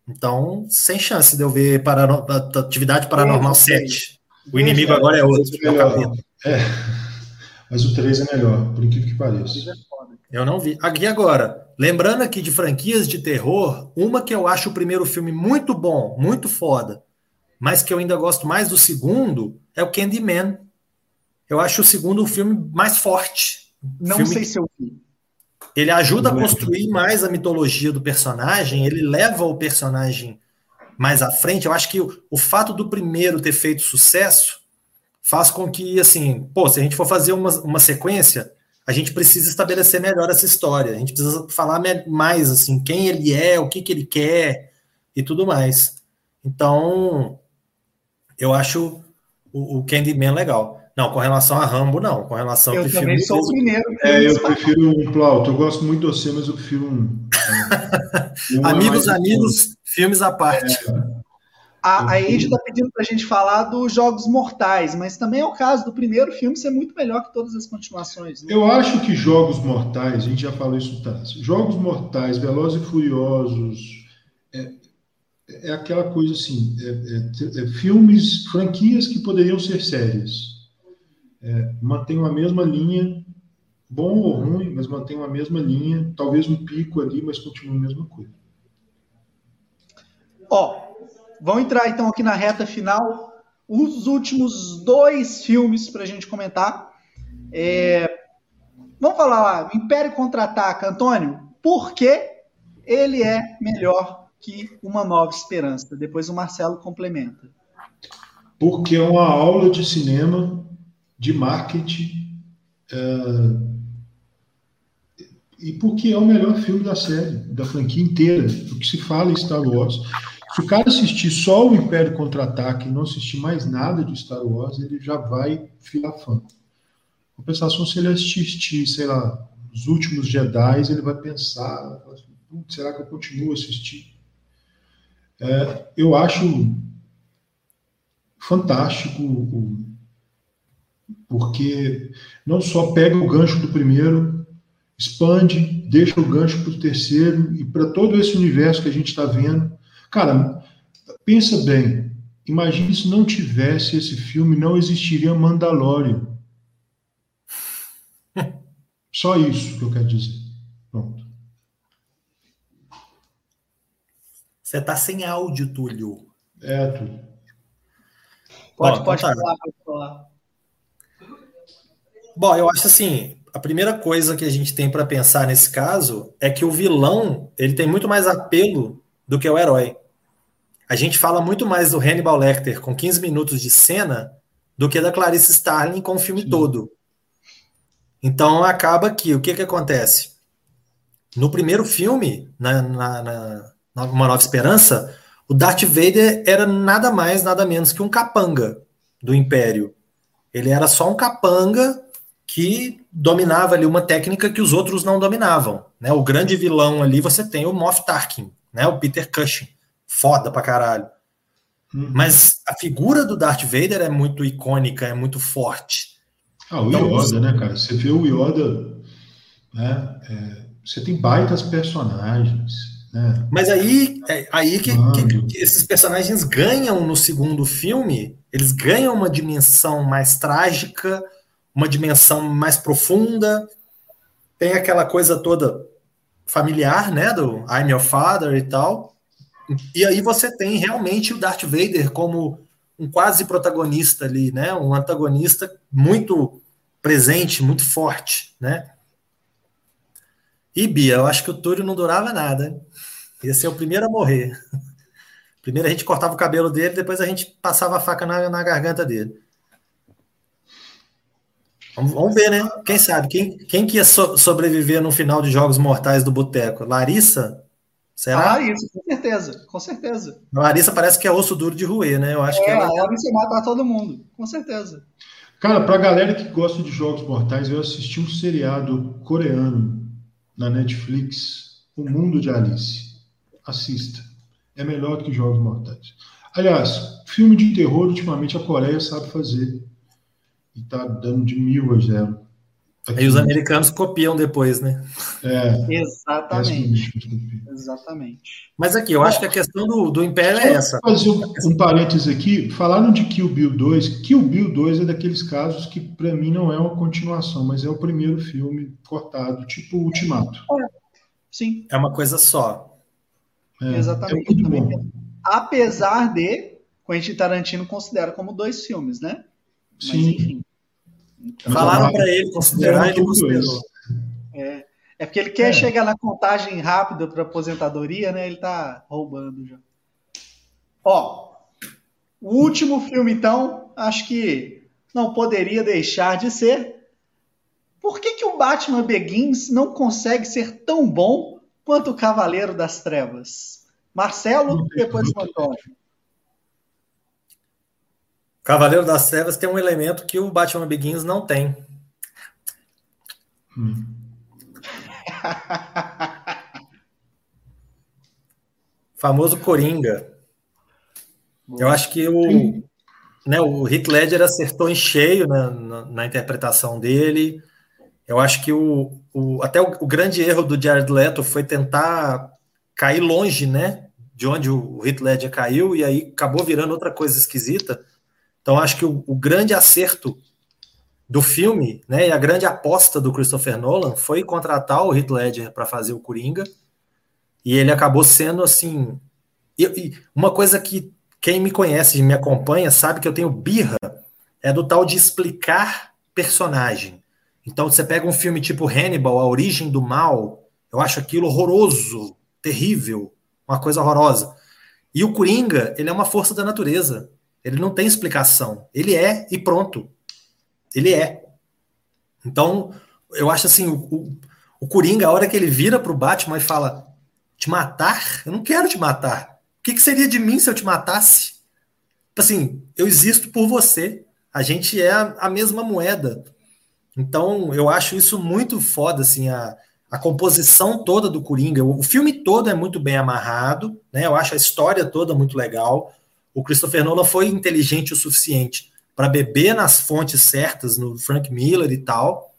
Speaker 1: Então, sem chance de eu ver parano... Atividade Paranormal é, 7. O inimigo é, agora é outro.
Speaker 3: É, é, mas o 3 é melhor, por incrível que pareça.
Speaker 1: Eu não vi. Aqui agora, lembrando aqui de franquias de terror, uma que eu acho o primeiro filme muito bom, muito foda, mas que eu ainda gosto mais do segundo, é o Candyman. Eu acho o segundo filme mais forte.
Speaker 2: Não
Speaker 1: filme
Speaker 2: sei se eu vi.
Speaker 1: Ele ajuda a construir mais a mitologia do personagem, ele leva o personagem mais à frente. Eu acho que o, o fato do primeiro ter feito sucesso faz com que, assim, pô, se a gente for fazer uma, uma sequência, a gente precisa estabelecer melhor essa história. A gente precisa falar mais, assim, quem ele é, o que, que ele quer e tudo mais. Então, eu acho o, o Candyman legal. Não, com relação a Rambo, não. Com relação
Speaker 2: eu
Speaker 1: prefiro.
Speaker 2: Também sou o primeiro.
Speaker 3: É, eu prefiro um Plauto. Eu gosto muito de você, mas eu prefiro um.
Speaker 1: um amigos, amigos, filmes à parte.
Speaker 2: É, a, a Ed está pedindo para a gente falar dos Jogos Mortais, mas também é o caso do primeiro filme ser muito melhor que todas as continuações.
Speaker 3: Né? Eu acho que Jogos Mortais, a gente já falou isso, tá? Jogos Mortais, Velozes e Furiosos, é, é aquela coisa assim, é, é, é, filmes, franquias que poderiam ser séries. É, mantém a mesma linha, bom ou ruim, mas mantém a mesma linha, talvez um pico ali, mas continua a mesma coisa.
Speaker 2: Ó, Vamos entrar então aqui na reta final. Os últimos dois filmes para a gente comentar. É... Vamos falar lá, Império Contra-Ataca, Antônio. Por que ele é melhor que Uma Nova Esperança? Depois o Marcelo complementa.
Speaker 3: Porque é uma aula de cinema, de marketing. É... e porque é o melhor filme da série, da franquia inteira, do que se fala em Star Wars. Se o cara assistir só o Império Contra-Ataque e não assistir mais nada de Star Wars, ele já vai ficar fã. Compensação, se ele assistir, sei lá, os últimos Jedi, ele vai pensar, será que eu continuo a assistir? É, eu acho fantástico, porque não só pega o gancho do primeiro, expande, deixa o gancho para o terceiro e para todo esse universo que a gente está vendo. Cara, pensa bem, imagine se não tivesse esse filme, não existiria Mandalorian. Só isso que eu quero dizer. Pronto.
Speaker 1: Você está sem áudio, Túlio.
Speaker 3: É, Túlio.
Speaker 2: Pode, Bom, pode então tá. falar, pode falar.
Speaker 1: Bom, eu acho assim, a primeira coisa que a gente tem para pensar nesse caso é que o vilão ele tem muito mais apelo do que o herói. A gente fala muito mais do Hannibal Lecter com 15 minutos de cena do que da Clarice Starling com o filme Sim. todo. Então acaba que o que, que acontece? No primeiro filme, na, na, na Uma Nova Esperança, o Darth Vader era nada mais, nada menos que um capanga do Império. Ele era só um capanga que dominava ali uma técnica que os outros não dominavam. Né? O grande vilão ali você tem o Moff Tarkin, né? o Peter Cushing, foda pra caralho. Uhum. Mas a figura do Darth Vader é muito icônica, é muito forte.
Speaker 3: Ah, o então, Yoda, né, cara? Você vê o Yoda, né? É, você tem baitas personagens. Né?
Speaker 1: Mas aí, é, aí que, que, que, esses personagens ganham no segundo filme, eles ganham uma dimensão mais trágica, uma dimensão mais profunda. Tem aquela coisa toda familiar, né, do I'm your father e tal. E aí você tem realmente o Darth Vader como um quase protagonista ali, né, um antagonista muito presente, muito forte, né? E Bia, eu acho que o Túlio não durava nada. Ia ser o primeiro a morrer. Primeiro a gente cortava o cabelo dele, depois a gente passava a faca na, na garganta dele. Vamos, ver, né? Quem sabe? Quem, quem que ia so, sobreviver no final de Jogos Mortais do Boteco? Larissa?
Speaker 2: Será? Ah, isso, com certeza, com certeza.
Speaker 1: Larissa parece que é osso duro de roer, né? Eu acho
Speaker 2: é,
Speaker 1: que ela...
Speaker 2: a Larissa matar todo mundo, com certeza.
Speaker 3: Cara, pra galera que gosta de Jogos Mortais, eu assisti um seriado coreano na Netflix, O Mundo de Alice. Assista. É melhor do que Jogos Mortais. Aliás, filme de terror, ultimamente a Coreia sabe fazer e está dando de mil a zero.
Speaker 1: Aqui Aí os americanos copiam depois, né?
Speaker 2: É, Exatamente. Exatamente.
Speaker 1: Mas aqui, eu acho que a questão do, do Império é essa.
Speaker 3: fazer um, um parênteses aqui. Falaram de Kill Bill 2. Kill Bill 2 é daqueles casos que, para mim, não é uma continuação, mas é o primeiro filme cortado, tipo Ultimato.
Speaker 2: É. Sim.
Speaker 1: É uma coisa só.
Speaker 2: É, Exatamente. É bom. Apesar de Quentin Tarantino considera como dois filmes, né?
Speaker 3: Mas, Sim. enfim.
Speaker 1: Falaram para ele considerar, ele considerou.
Speaker 2: É, é porque ele quer é. chegar na contagem rápida para aposentadoria, né? Ele tá roubando já. Ó, o último filme, então, acho que não poderia deixar de ser. Por que, que o Batman Begins não consegue ser tão bom quanto o Cavaleiro das Trevas? Marcelo, depois o Antônio.
Speaker 1: Cavaleiro das Trevas tem um elemento que o Batman Begins não tem. Hum. Famoso Coringa. Eu acho que o, né, o Heath Ledger acertou em cheio na, na, na interpretação dele. Eu acho que o, o até o, o, grande erro do Jared Leto foi tentar cair longe, né, de onde o Heath Ledger caiu e aí acabou virando outra coisa esquisita. Então, acho que o, o, grande acerto do filme, né, e a grande aposta do Christopher Nolan foi contratar o Heath Ledger para fazer o Coringa, e ele acabou sendo assim. E, e uma coisa que quem me conhece e me acompanha sabe que eu tenho birra é do tal de explicar personagem. Então, você pega um filme tipo Hannibal, A Origem do Mal, eu acho aquilo horroroso, terrível, uma coisa horrorosa. E o Coringa, ele é uma força da natureza. Ele não tem explicação. Ele é e pronto. Ele é. Então, eu acho assim, o, O Coringa, a hora que ele vira pro Batman e fala: Te matar? Eu não quero te matar. O que, que seria de mim se eu te matasse? Tipo assim, eu existo por você. A gente é a, a mesma moeda. Então, eu acho isso muito foda, assim, a, a composição toda do Coringa. O, o filme todo é muito bem amarrado, né? Eu acho a história toda muito legal. O Christopher Nolan foi inteligente o suficiente para beber nas fontes certas, no Frank Miller e tal.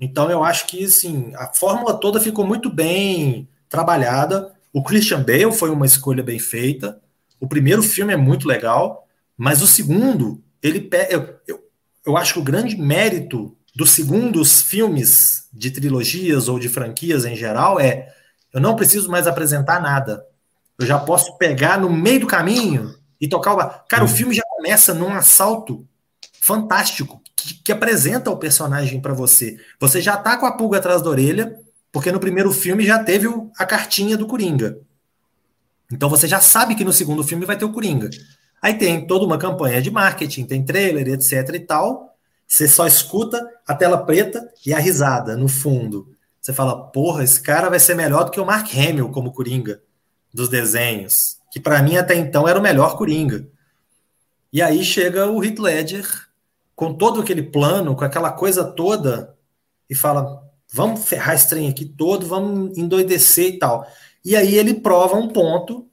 Speaker 1: Então eu acho que assim, a fórmula toda ficou muito bem trabalhada. O Christian Bale foi uma escolha bem feita. O primeiro filme é muito legal, mas o segundo, ele eu, eu, eu acho que o grande mérito dos segundos filmes de trilogias ou de franquias em geral é eu não preciso mais apresentar nada. Eu já posso pegar no meio do caminho e tocar o. Cara, o filme já começa num assalto fantástico que, que apresenta o personagem para você. Você já tá com a pulga atrás da orelha, porque no primeiro filme já teve o, a cartinha do Coringa. Então você já sabe que no segundo filme vai ter o Coringa. Aí tem toda uma campanha de marketing, tem trailer, etc e tal. Você só escuta a tela preta e a risada no fundo. Você fala, porra, esse cara vai ser melhor do que o Mark Hamill como Coringa dos desenhos que para mim até então era o melhor Coringa. E aí chega o Heath Ledger com todo aquele plano, com aquela coisa toda, e fala: vamos ferrar esse trem aqui todo, vamos endoidecer e tal. E aí ele prova um ponto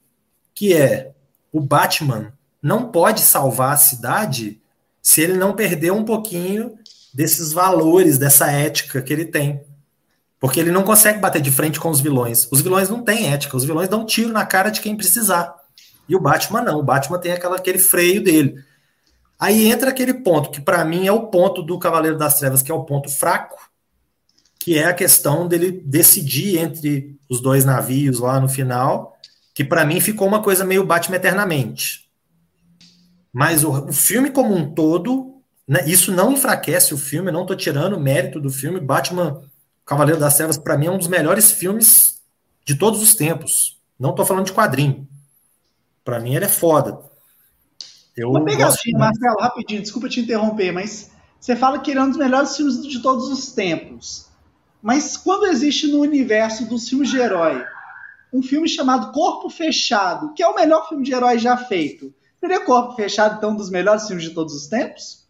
Speaker 1: que é o Batman não pode salvar a cidade se ele não perder um pouquinho desses valores, dessa ética que ele tem. Porque ele não consegue bater de frente com os vilões. Os vilões não têm ética, os vilões dão tiro na cara de quem precisar. E o Batman não, o Batman tem aquela, aquele freio dele. Aí entra aquele ponto que para mim é o ponto do Cavaleiro das Trevas, que é o ponto fraco, que é a questão dele decidir entre os dois navios lá no final, que para mim ficou uma coisa meio Batman eternamente. Mas o, o filme como um todo, né, isso não enfraquece o filme, não estou tirando o mérito do filme. Batman Cavaleiro das Trevas, para mim, é um dos melhores filmes de todos os tempos. Não estou falando de quadrinho. Para mim, ele é foda.
Speaker 2: Eu Uma pegadinha, Marcelo, rapidinho, desculpa te interromper, mas você fala que ele é um dos melhores filmes de todos os tempos. Mas quando existe no universo dos filmes de herói um filme chamado Corpo Fechado, que é o melhor filme de herói já feito, seria Corpo Fechado, então, um dos melhores filmes de todos os tempos?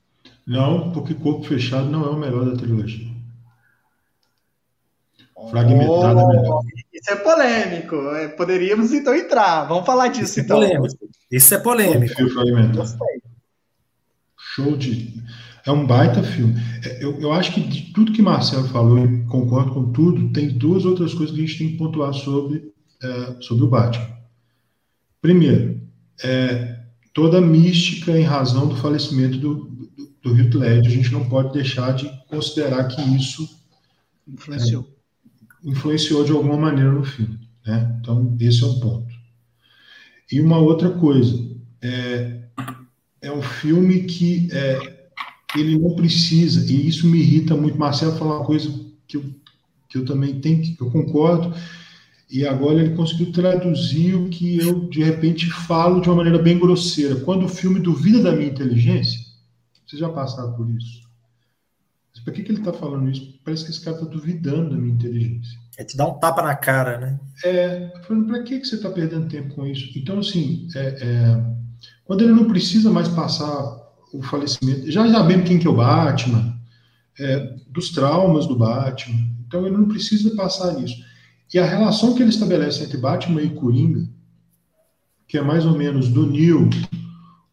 Speaker 3: Não, porque Corpo Fechado não é o melhor da trilogia. Fragmentada oh, melhor.
Speaker 2: Isso é polêmico. É, poderíamos então entrar. Vamos falar disso isso é então.
Speaker 1: É polêmico. Isso é polêmico.
Speaker 3: Show de. É um baita filme. É, eu, eu acho que de tudo que Marcelo falou, eu concordo com tudo, tem duas outras coisas que a gente tem que pontuar sobre, é, sobre o Batman. Primeiro, é, toda a mística em razão do falecimento do, do, do Heath Ledger, a gente não pode deixar de considerar que isso
Speaker 2: influenciou
Speaker 3: influenciou de alguma maneira no filme. Né? Então, esse é um ponto. E uma outra coisa, é, é um filme que é, ele não precisa, e isso me irrita muito. Marcelo falou uma coisa que eu, que eu também tenho, que eu concordo, e agora ele conseguiu traduzir o que eu, de repente, falo de uma maneira bem grosseira. Quando o filme duvida da minha inteligência, vocês já passaram por isso? Por que, que ele está falando isso? Parece que esse cara está duvidando da minha inteligência.
Speaker 1: É te dar um tapa na cara, né?
Speaker 3: É, falando, para que, que você está perdendo tempo com isso? Então, assim, é, é, quando ele não precisa mais passar o falecimento, já sabemos quem que é o Batman, é, dos traumas do Batman, então ele não precisa passar isso. E a relação que ele estabelece entre Batman e Coringa, que é mais ou menos do Neil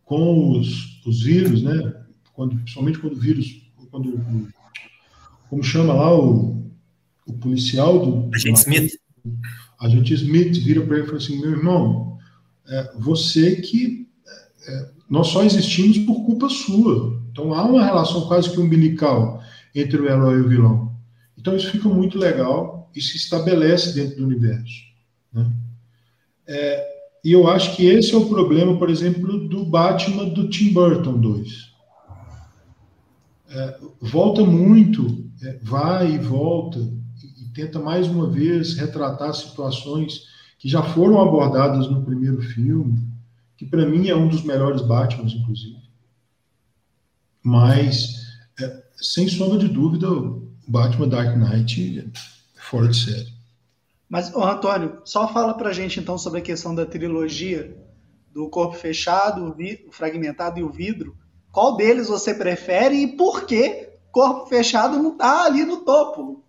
Speaker 3: com os, os vírus, né? Quando, principalmente quando o vírus, quando como chama lá o, o policial do.
Speaker 1: Agente Smith.
Speaker 3: Agente Smith vira para ele e fala assim: meu irmão, é, você que. É, nós só existimos por culpa sua. Então há uma relação quase que umbilical entre o herói e o vilão. Então isso fica muito legal e se estabelece dentro do universo. Né? É, e eu acho que esse é o problema, por exemplo, do Batman do Tim Burton 2. É, volta muito é, vai e volta e, e tenta mais uma vez retratar situações que já foram abordadas no primeiro filme, que para mim é um dos melhores Batman, inclusive. Mas, é, sem sombra de dúvida, o Batman Dark Knight é fora de série.
Speaker 2: Mas, ô, Antônio, só fala pra gente então sobre a questão da trilogia do corpo fechado, o, vidro, o fragmentado e o vidro. Qual deles você prefere e por que corpo fechado não tá ali no topo?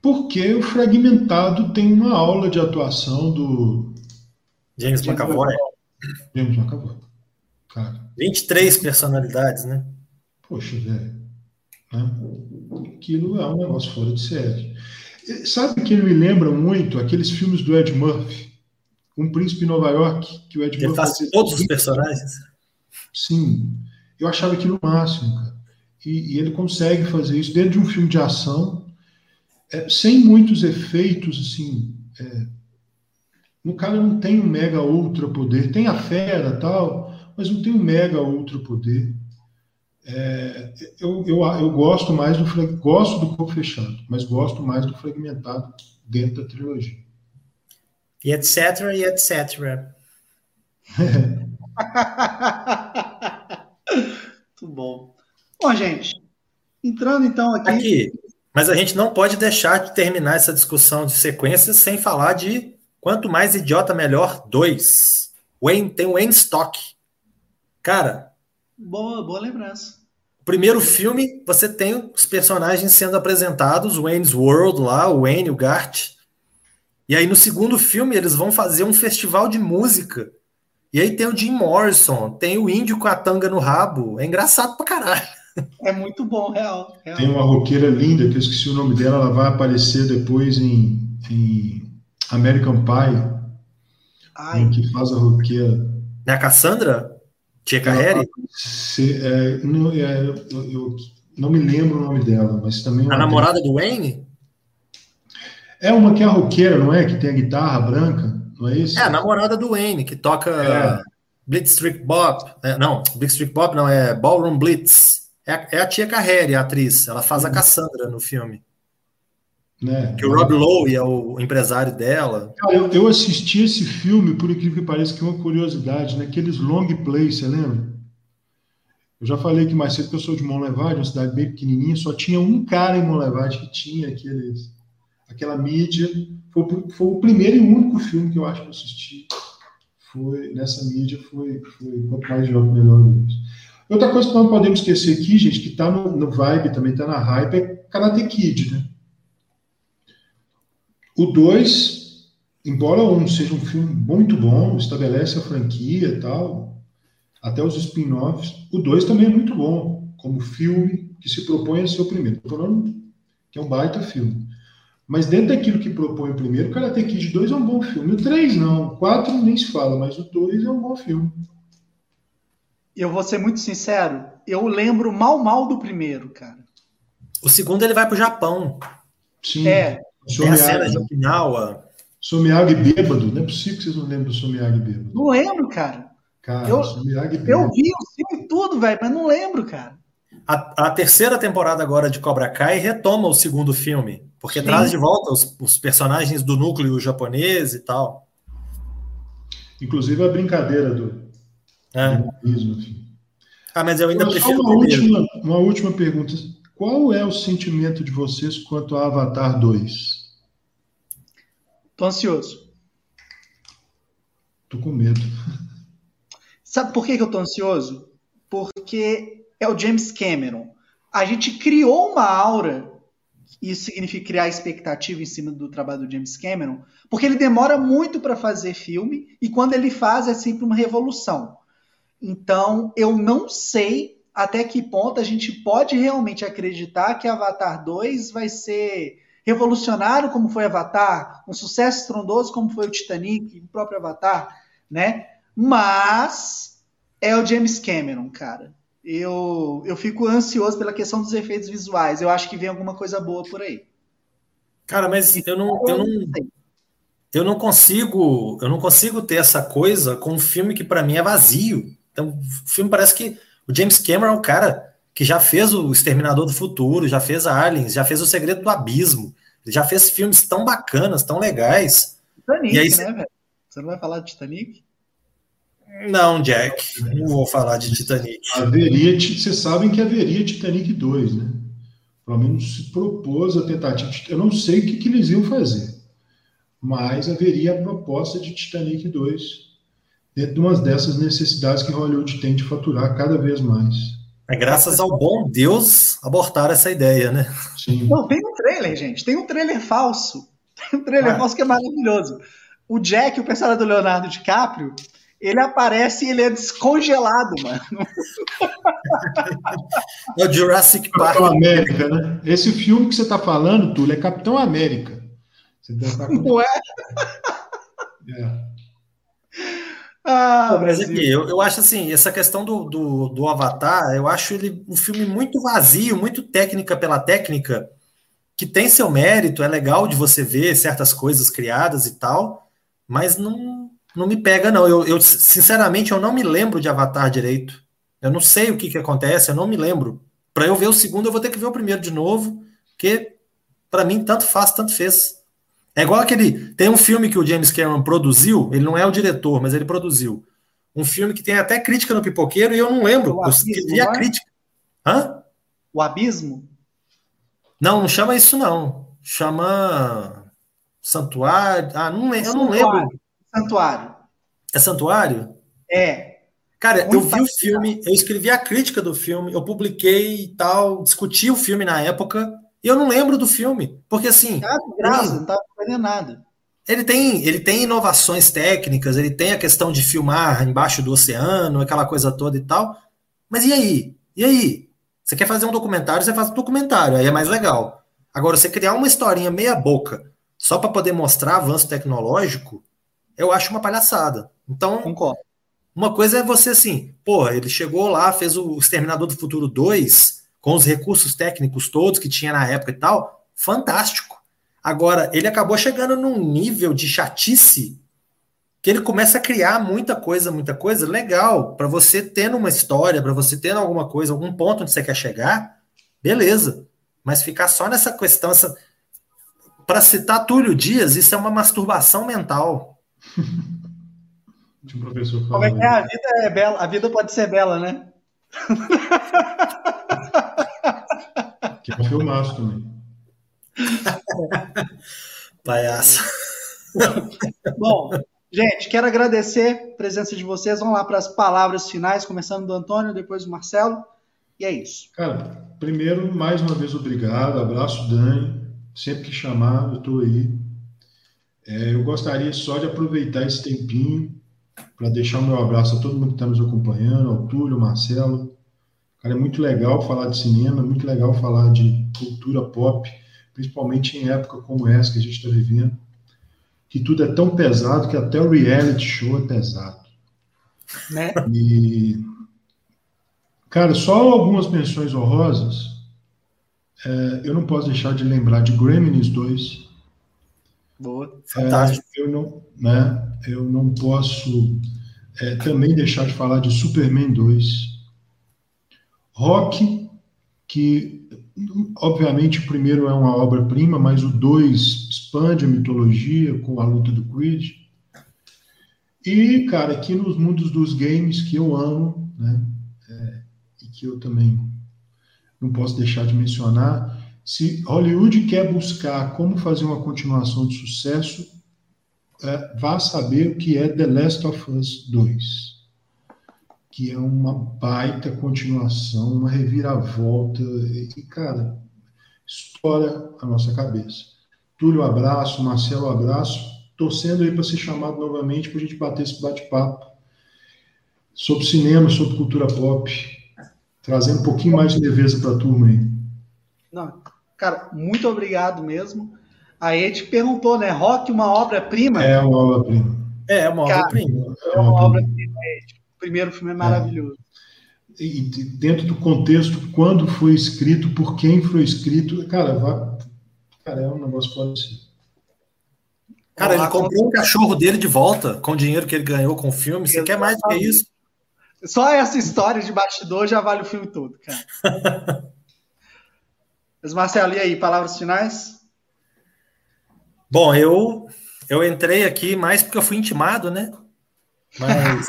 Speaker 3: Porque o fragmentado tem uma aula de atuação do
Speaker 1: James, James McAvoy.
Speaker 3: James McAvoy. Cara.
Speaker 1: 23 personalidades, né?
Speaker 3: Poxa, velho. Né? Aquilo é um negócio fora de série. Sabe que ele me lembra muito aqueles filmes do Ed Murphy? Um Príncipe em Nova York, que o Ed
Speaker 1: ele
Speaker 3: Murphy.
Speaker 1: faz todos os personagens?
Speaker 3: Sim. Eu achava aquilo o máximo, cara. E, e, ele consegue fazer isso dentro de um filme de ação, é, sem muitos efeitos, assim. É, no cara não tem um mega ultra poder, tem a fera tal, mas não tem um mega ultra poder. É, eu, eu, eu gosto mais do gosto do corpo fechado, mas gosto mais do fragmentado dentro da trilogia.
Speaker 1: E etc, e etc.
Speaker 2: Muito bom. Bom, gente, entrando então aqui...
Speaker 1: aqui. Mas a gente não pode deixar de terminar essa discussão de sequências sem falar de Quanto Mais Idiota Melhor 2. Wayne, tem o Wayne Stock. Cara,
Speaker 2: Boa, boa lembrança.
Speaker 1: Primeiro filme, você tem os personagens sendo apresentados, o Wayne's World lá, o Wayne, o Gart. E aí no segundo filme eles vão fazer um festival de música. E aí tem o Jim Morrison, tem o índio com a tanga no rabo. É engraçado pra caralho.
Speaker 2: É muito bom, real. real.
Speaker 3: Tem uma roqueira linda, que eu esqueci o nome dela, ela vai aparecer depois em, em American Pie.
Speaker 2: Ai.
Speaker 3: Que faz a roqueira.
Speaker 1: É a Cassandra? Tia Carreri?
Speaker 3: É, não, é, eu, eu, não me lembro o nome dela, mas também.
Speaker 1: A namorada do Wayne?
Speaker 3: É uma que é a roqueira, não é? Que tem a guitarra branca, não é isso?
Speaker 1: É, a namorada do Wayne, que toca é. Blitzstreak Bop. É, não, Blitzstreak Bop não, é Ballroom Blitz. É, é a tia Carreri, a atriz. Ela faz a Cassandra no filme.
Speaker 3: Né?
Speaker 1: Que o Rob Lowe é o empresário dela.
Speaker 3: Eu, eu, assisti esse filme, por incrível que pareça, que é uma curiosidade, naqueles né? long plays, você lembra? Eu já falei que mais cedo que eu sou de Monlevade, uma cidade bem pequenininha, só tinha um cara em Monlevade que tinha aqueles, aquela mídia. Foi, foi, o primeiro e único filme que eu acho que eu assisti. Foi, nessa mídia foi, foi quanto mais jovem, melhor. Outra coisa que não podemos esquecer aqui, gente, que está no, no vibe, também está na hype, é Karate Kid, né? O 2, embora um seja um filme muito bom, estabelece a franquia e tal, até os spin-offs, o 2 também é muito bom, como filme que se propõe a ser o primeiro. Estou falando que é um baita filme. Mas dentro daquilo que propõe o primeiro, Karate Kid 2 é um bom filme. O 3 não, o 4 nem se fala, mas o 2 é um bom filme.
Speaker 2: Eu vou ser muito sincero, eu lembro mal mal do primeiro, cara.
Speaker 1: O segundo ele vai pro Japão.
Speaker 2: Sim. É,
Speaker 1: tem a cena de Okinawa.
Speaker 3: Somiag bêbado, não é possível que vocês não lembrem do Somiag bêbado.
Speaker 2: Não lembro, cara.
Speaker 3: Cara,
Speaker 2: eu,
Speaker 3: Somiag bêbado.
Speaker 2: Eu vi o filme tudo, velho, mas não lembro, cara.
Speaker 1: A, a, terceira temporada agora de Cobra Kai retoma o segundo filme, porque Sim. traz de volta os, os, personagens do núcleo japonês e tal.
Speaker 3: Inclusive a brincadeira do,
Speaker 1: é. Ah, mas eu ainda
Speaker 3: Mas
Speaker 1: prefiro
Speaker 3: uma última, uma última pergunta. Qual é o sentimento de vocês quanto a Avatar 2?
Speaker 2: Tô ansioso.
Speaker 3: Tô com medo.
Speaker 2: Sabe por que, eu tô ansioso? Porque é o James Cameron. A gente criou uma aura, isso significa criar expectativa em cima do trabalho do James Cameron, porque ele demora muito para fazer filme e quando ele faz é sempre uma revolução. Então, eu não sei até que ponto a gente pode realmente acreditar que Avatar 2 vai ser revolucionário como foi Avatar, um sucesso estrondoso como foi o Titanic, o próprio Avatar, né? Mas é o James Cameron, cara. Eu, eu fico ansioso pela questão dos efeitos visuais. Eu acho que vem alguma coisa boa por aí.
Speaker 1: Cara, mas eu não, eu não, eu não consigo, eu não consigo ter essa coisa com um filme que para mim é vazio. Então, o filme parece que o James Cameron é um cara que já fez o Exterminador do Futuro, já fez Aliens, já fez O Segredo do Abismo, ele já fez filmes tão bacanas, tão legais.
Speaker 2: Titanic, aí, né, velho? Você não vai falar de Titanic?
Speaker 1: Não, Jack, não vou falar de Titanic.
Speaker 3: Haveria, vocês sabem que haveria Titanic 2, né? pelo menos se propôs a tentativa. De, eu não sei o que, que eles iam fazer, mas haveria a proposta de Titanic 2 dentro de umas dessas necessidades que Hollywood tem de faturar cada vez mais.
Speaker 1: É graças ao bom Deus abortar essa ideia, né?
Speaker 2: Sim. Não, tem um trailer, gente. Tem um trailer falso. Tem um trailer ah. falso que é maravilhoso. O Jack, o personagem do Leonardo DiCaprio, ele aparece e ele é descongelado, mano.
Speaker 1: É o Jurassic Park.
Speaker 3: Capitão América, né? Esse filme que você está falando, Túlio, é Capitão América. Você
Speaker 2: deve Não é?
Speaker 1: É. Ah, mas aqui, eu, eu acho assim, essa questão do, do, do, Avatar, eu acho ele um filme muito vazio, muito técnica pela técnica, que tem seu mérito, é legal de você ver certas coisas criadas e tal, mas não, não me pega, não. Eu, eu, sinceramente, eu não me lembro de Avatar direito. Eu não sei o que, que acontece, eu não me lembro. Para eu ver o segundo, eu vou ter que ver o primeiro de novo, porque para mim tanto faz, tanto fez. É igual aquele. Tem um filme que o James Cameron produziu, ele não é o diretor, mas ele produziu. Um filme que tem até crítica no pipoqueiro e eu não lembro. eu vi a é? crítica. Hã?
Speaker 2: O Abismo?
Speaker 1: Não, não chama isso, não. Chama. Santuário. Ah, não, eu não lembro.
Speaker 2: Santuário.
Speaker 1: É Santuário?
Speaker 2: É.
Speaker 1: Cara, Muito eu vi o filme, eu escrevi a crítica do filme, eu publiquei e tal, discuti o filme na época, e eu não lembro do filme, porque assim.
Speaker 2: Ah, graça, não estava fazendo nada.
Speaker 1: Ele tem, ele tem inovações técnicas, ele tem a questão de filmar embaixo do oceano, aquela coisa toda e tal. Mas e aí? E aí? Você quer fazer um documentário, você faz um documentário, aí é mais legal. Agora, você criar uma historinha meia boca só para poder mostrar avanço tecnológico, eu acho uma palhaçada. Então,
Speaker 2: Concordo.
Speaker 1: uma coisa é você assim, porra, ele chegou lá, fez o Exterminador do Futuro 2 com os recursos técnicos todos que tinha na época e tal, fantástico. Agora, ele acabou chegando num nível de chatice que ele começa a criar muita coisa, muita coisa legal para você ter uma história, para você ter alguma coisa, algum ponto onde você quer chegar, beleza. Mas ficar só nessa questão, essa... para citar Túlio Dias, isso é uma masturbação mental.
Speaker 3: um professor
Speaker 2: Como é que é? A vida é bela, a vida pode ser bela, né?
Speaker 3: Que é um filmaço também.
Speaker 1: Palhaço.
Speaker 2: Bom, gente, quero agradecer a presença de vocês. Vamos lá para as palavras finais, começando do Antônio, depois do Marcelo. E é isso.
Speaker 3: Cara, primeiro, mais uma vez, obrigado. Abraço, Dani. Sempre que chamar, eu estou aí. É, eu gostaria só de aproveitar esse tempinho para deixar o meu abraço a todo mundo que está nos acompanhando, ao Túlio, ao Marcelo. Cara, é muito legal falar de cinema, é muito legal falar de cultura pop, principalmente em época como essa que a gente está vivendo, que tudo é tão pesado que até o reality show é pesado.
Speaker 2: Né?
Speaker 3: E, cara, só algumas menções honrosas. É, eu não posso deixar de lembrar de Gremlins 2,
Speaker 2: Boa.
Speaker 3: Fantástico. É, eu, não, né, eu não posso é, também deixar de falar de Superman 2. Rock, que obviamente o primeiro é uma obra-prima, mas o 2 expande a mitologia com a luta do Creed. E, cara, aqui nos mundos dos games que eu amo, né, é, e que eu também não posso deixar de mencionar, se Hollywood quer buscar como fazer uma continuação de sucesso, é, vá saber o que é The Last of Us 2, que é uma baita continuação, uma reviravolta, e, cara, estoura a nossa cabeça. Túlio, abraço, Marcelo, abraço, torcendo aí para ser chamado novamente para a gente bater esse bate-papo sobre cinema, sobre cultura pop, trazendo um pouquinho mais de leveza para a turma aí.
Speaker 2: Não, Cara, muito obrigado mesmo. Aí a gente perguntou, né? Rock, uma obra-prima?
Speaker 3: É uma obra-prima.
Speaker 1: É, uma obra-prima.
Speaker 2: É uma obra-prima. Primeiro filme é maravilhoso.
Speaker 3: É. E dentro do contexto, quando foi escrito, por quem foi escrito, cara, vai, cara é um negócio fora de
Speaker 1: Cara, ele comprou o cachorro dele de volta com o dinheiro que ele ganhou com o filme. Você quer mais do que isso?
Speaker 2: Só essa história de bastidor já vale o filme todo, cara. Mas, Marcelo, e aí, palavras finais?
Speaker 1: Bom, eu, eu entrei aqui mais porque eu fui intimado, né? Mas.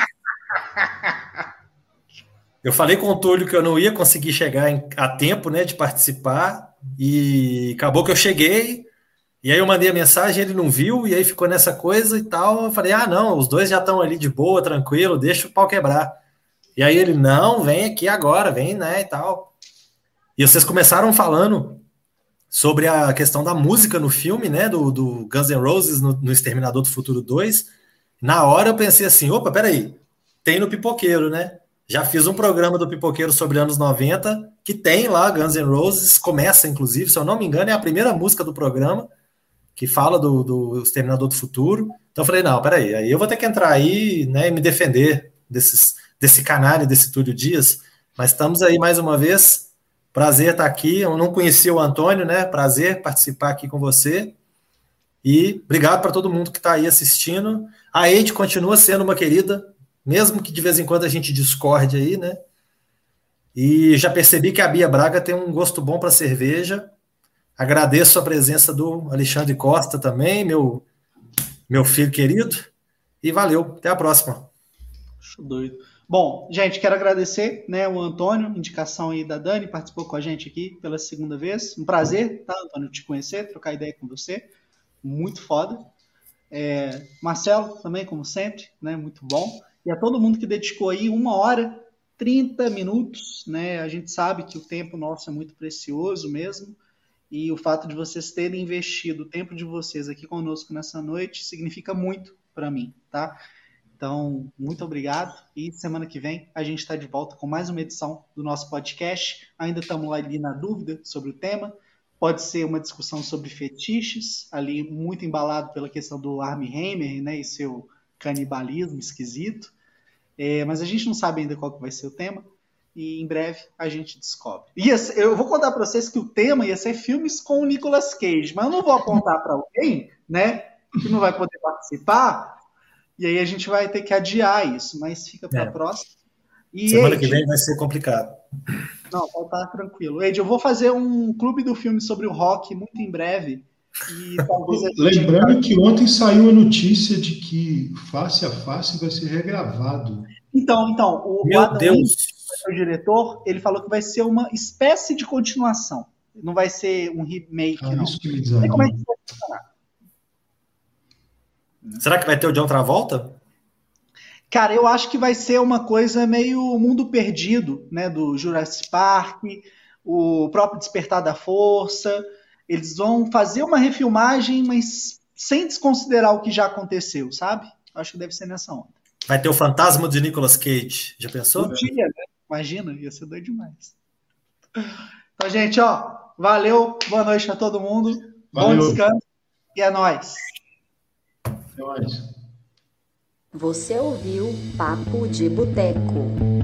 Speaker 1: Eu falei com o Túlio que eu não ia conseguir chegar em, a tempo, né, de participar, e acabou que eu cheguei, e aí eu mandei a mensagem, ele não viu, e aí ficou nessa coisa e tal. Eu falei, ah, não, os dois já estão ali de boa, tranquilo, deixa o pau quebrar. E aí ele, não, vem aqui agora, vem, né, e tal. E vocês começaram falando sobre a questão da música no filme, né, do, do Guns N' Roses no, no Exterminador do Futuro 2. Na hora eu pensei assim, opa, peraí, tem no Pipoqueiro, né? Já fiz um programa do Pipoqueiro sobre anos 90, que tem lá Guns N' Roses, começa inclusive, se eu não me engano, é a primeira música do programa, que fala do, do Exterminador do Futuro. Então eu falei, não, peraí, aí eu vou ter que entrar aí né, e me defender desses, desse canalha, desse Túlio Dias, mas estamos aí mais uma vez, prazer estar aqui, eu não conhecia o Antônio, né, prazer participar aqui com você, e obrigado para todo mundo que está aí assistindo. A Eide continua sendo uma querida, mesmo que de vez em quando a gente discorde aí, né? E já percebi que a Bia Braga tem um gosto bom para cerveja. Agradeço a presença do Alexandre Costa também, meu, meu filho querido. E valeu, até a próxima.
Speaker 2: Doido. Bom, gente, quero agradecer né, o Antônio, indicação aí da Dani, participou com a gente aqui pela segunda vez. Um prazer, tá, Antônio, te conhecer, trocar ideia com você. Muito foda. É, Marcelo, também, como sempre, né, muito bom e a todo mundo que dedicou aí uma hora, 30 minutos, né? A gente sabe que o tempo nosso é muito precioso mesmo, e o fato de vocês terem investido o tempo de vocês aqui conosco nessa noite significa muito para mim, tá? Então, muito obrigado. E semana que vem a gente está de volta com mais uma edição do nosso podcast. Ainda estamos ali na dúvida sobre o tema. Pode ser uma discussão sobre fetiches, ali muito embalado pela questão do Armie Hammer né, e seu canibalismo esquisito. É, mas a gente não sabe ainda qual que vai ser o tema. E em breve a gente descobre. Ser, eu vou contar para vocês que o tema ia ser filmes com o Nicolas Cage, mas eu não vou apontar para alguém, né? Que não vai poder participar. E aí a gente vai ter que adiar isso, mas fica para a é. próxima.
Speaker 1: E, Semana Ed, que vem vai ser complicado.
Speaker 2: Não, pode estar tranquilo. Ed, eu vou fazer um clube do filme sobre o rock muito em breve.
Speaker 3: Lembrando que ontem saiu a notícia de que Face a Face vai ser regravado.
Speaker 2: Então, então, o
Speaker 1: Meu Adam Deus.
Speaker 2: o diretor, ele falou que vai ser uma espécie de continuação. Não vai ser um remake, ah, não. Isso que me como é que vai
Speaker 1: funcionar. Será que vai ter o de outra volta?
Speaker 2: Cara, eu acho que vai ser uma coisa meio mundo perdido, né? Do Jurassic Park, o próprio Despertar da Força. Eles vão fazer uma refilmagem, mas sem desconsiderar o que já aconteceu, sabe? Acho que deve ser nessa onda.
Speaker 1: Vai ter o fantasma de Nicolas Cage. Já pensou?
Speaker 2: Dia, né? Imagina, ia ser doido demais. Então, gente, ó, valeu, boa noite a todo mundo. Valeu. Bom descanso e é nóis. É nóis.
Speaker 4: Você ouviu Papo de Boteco.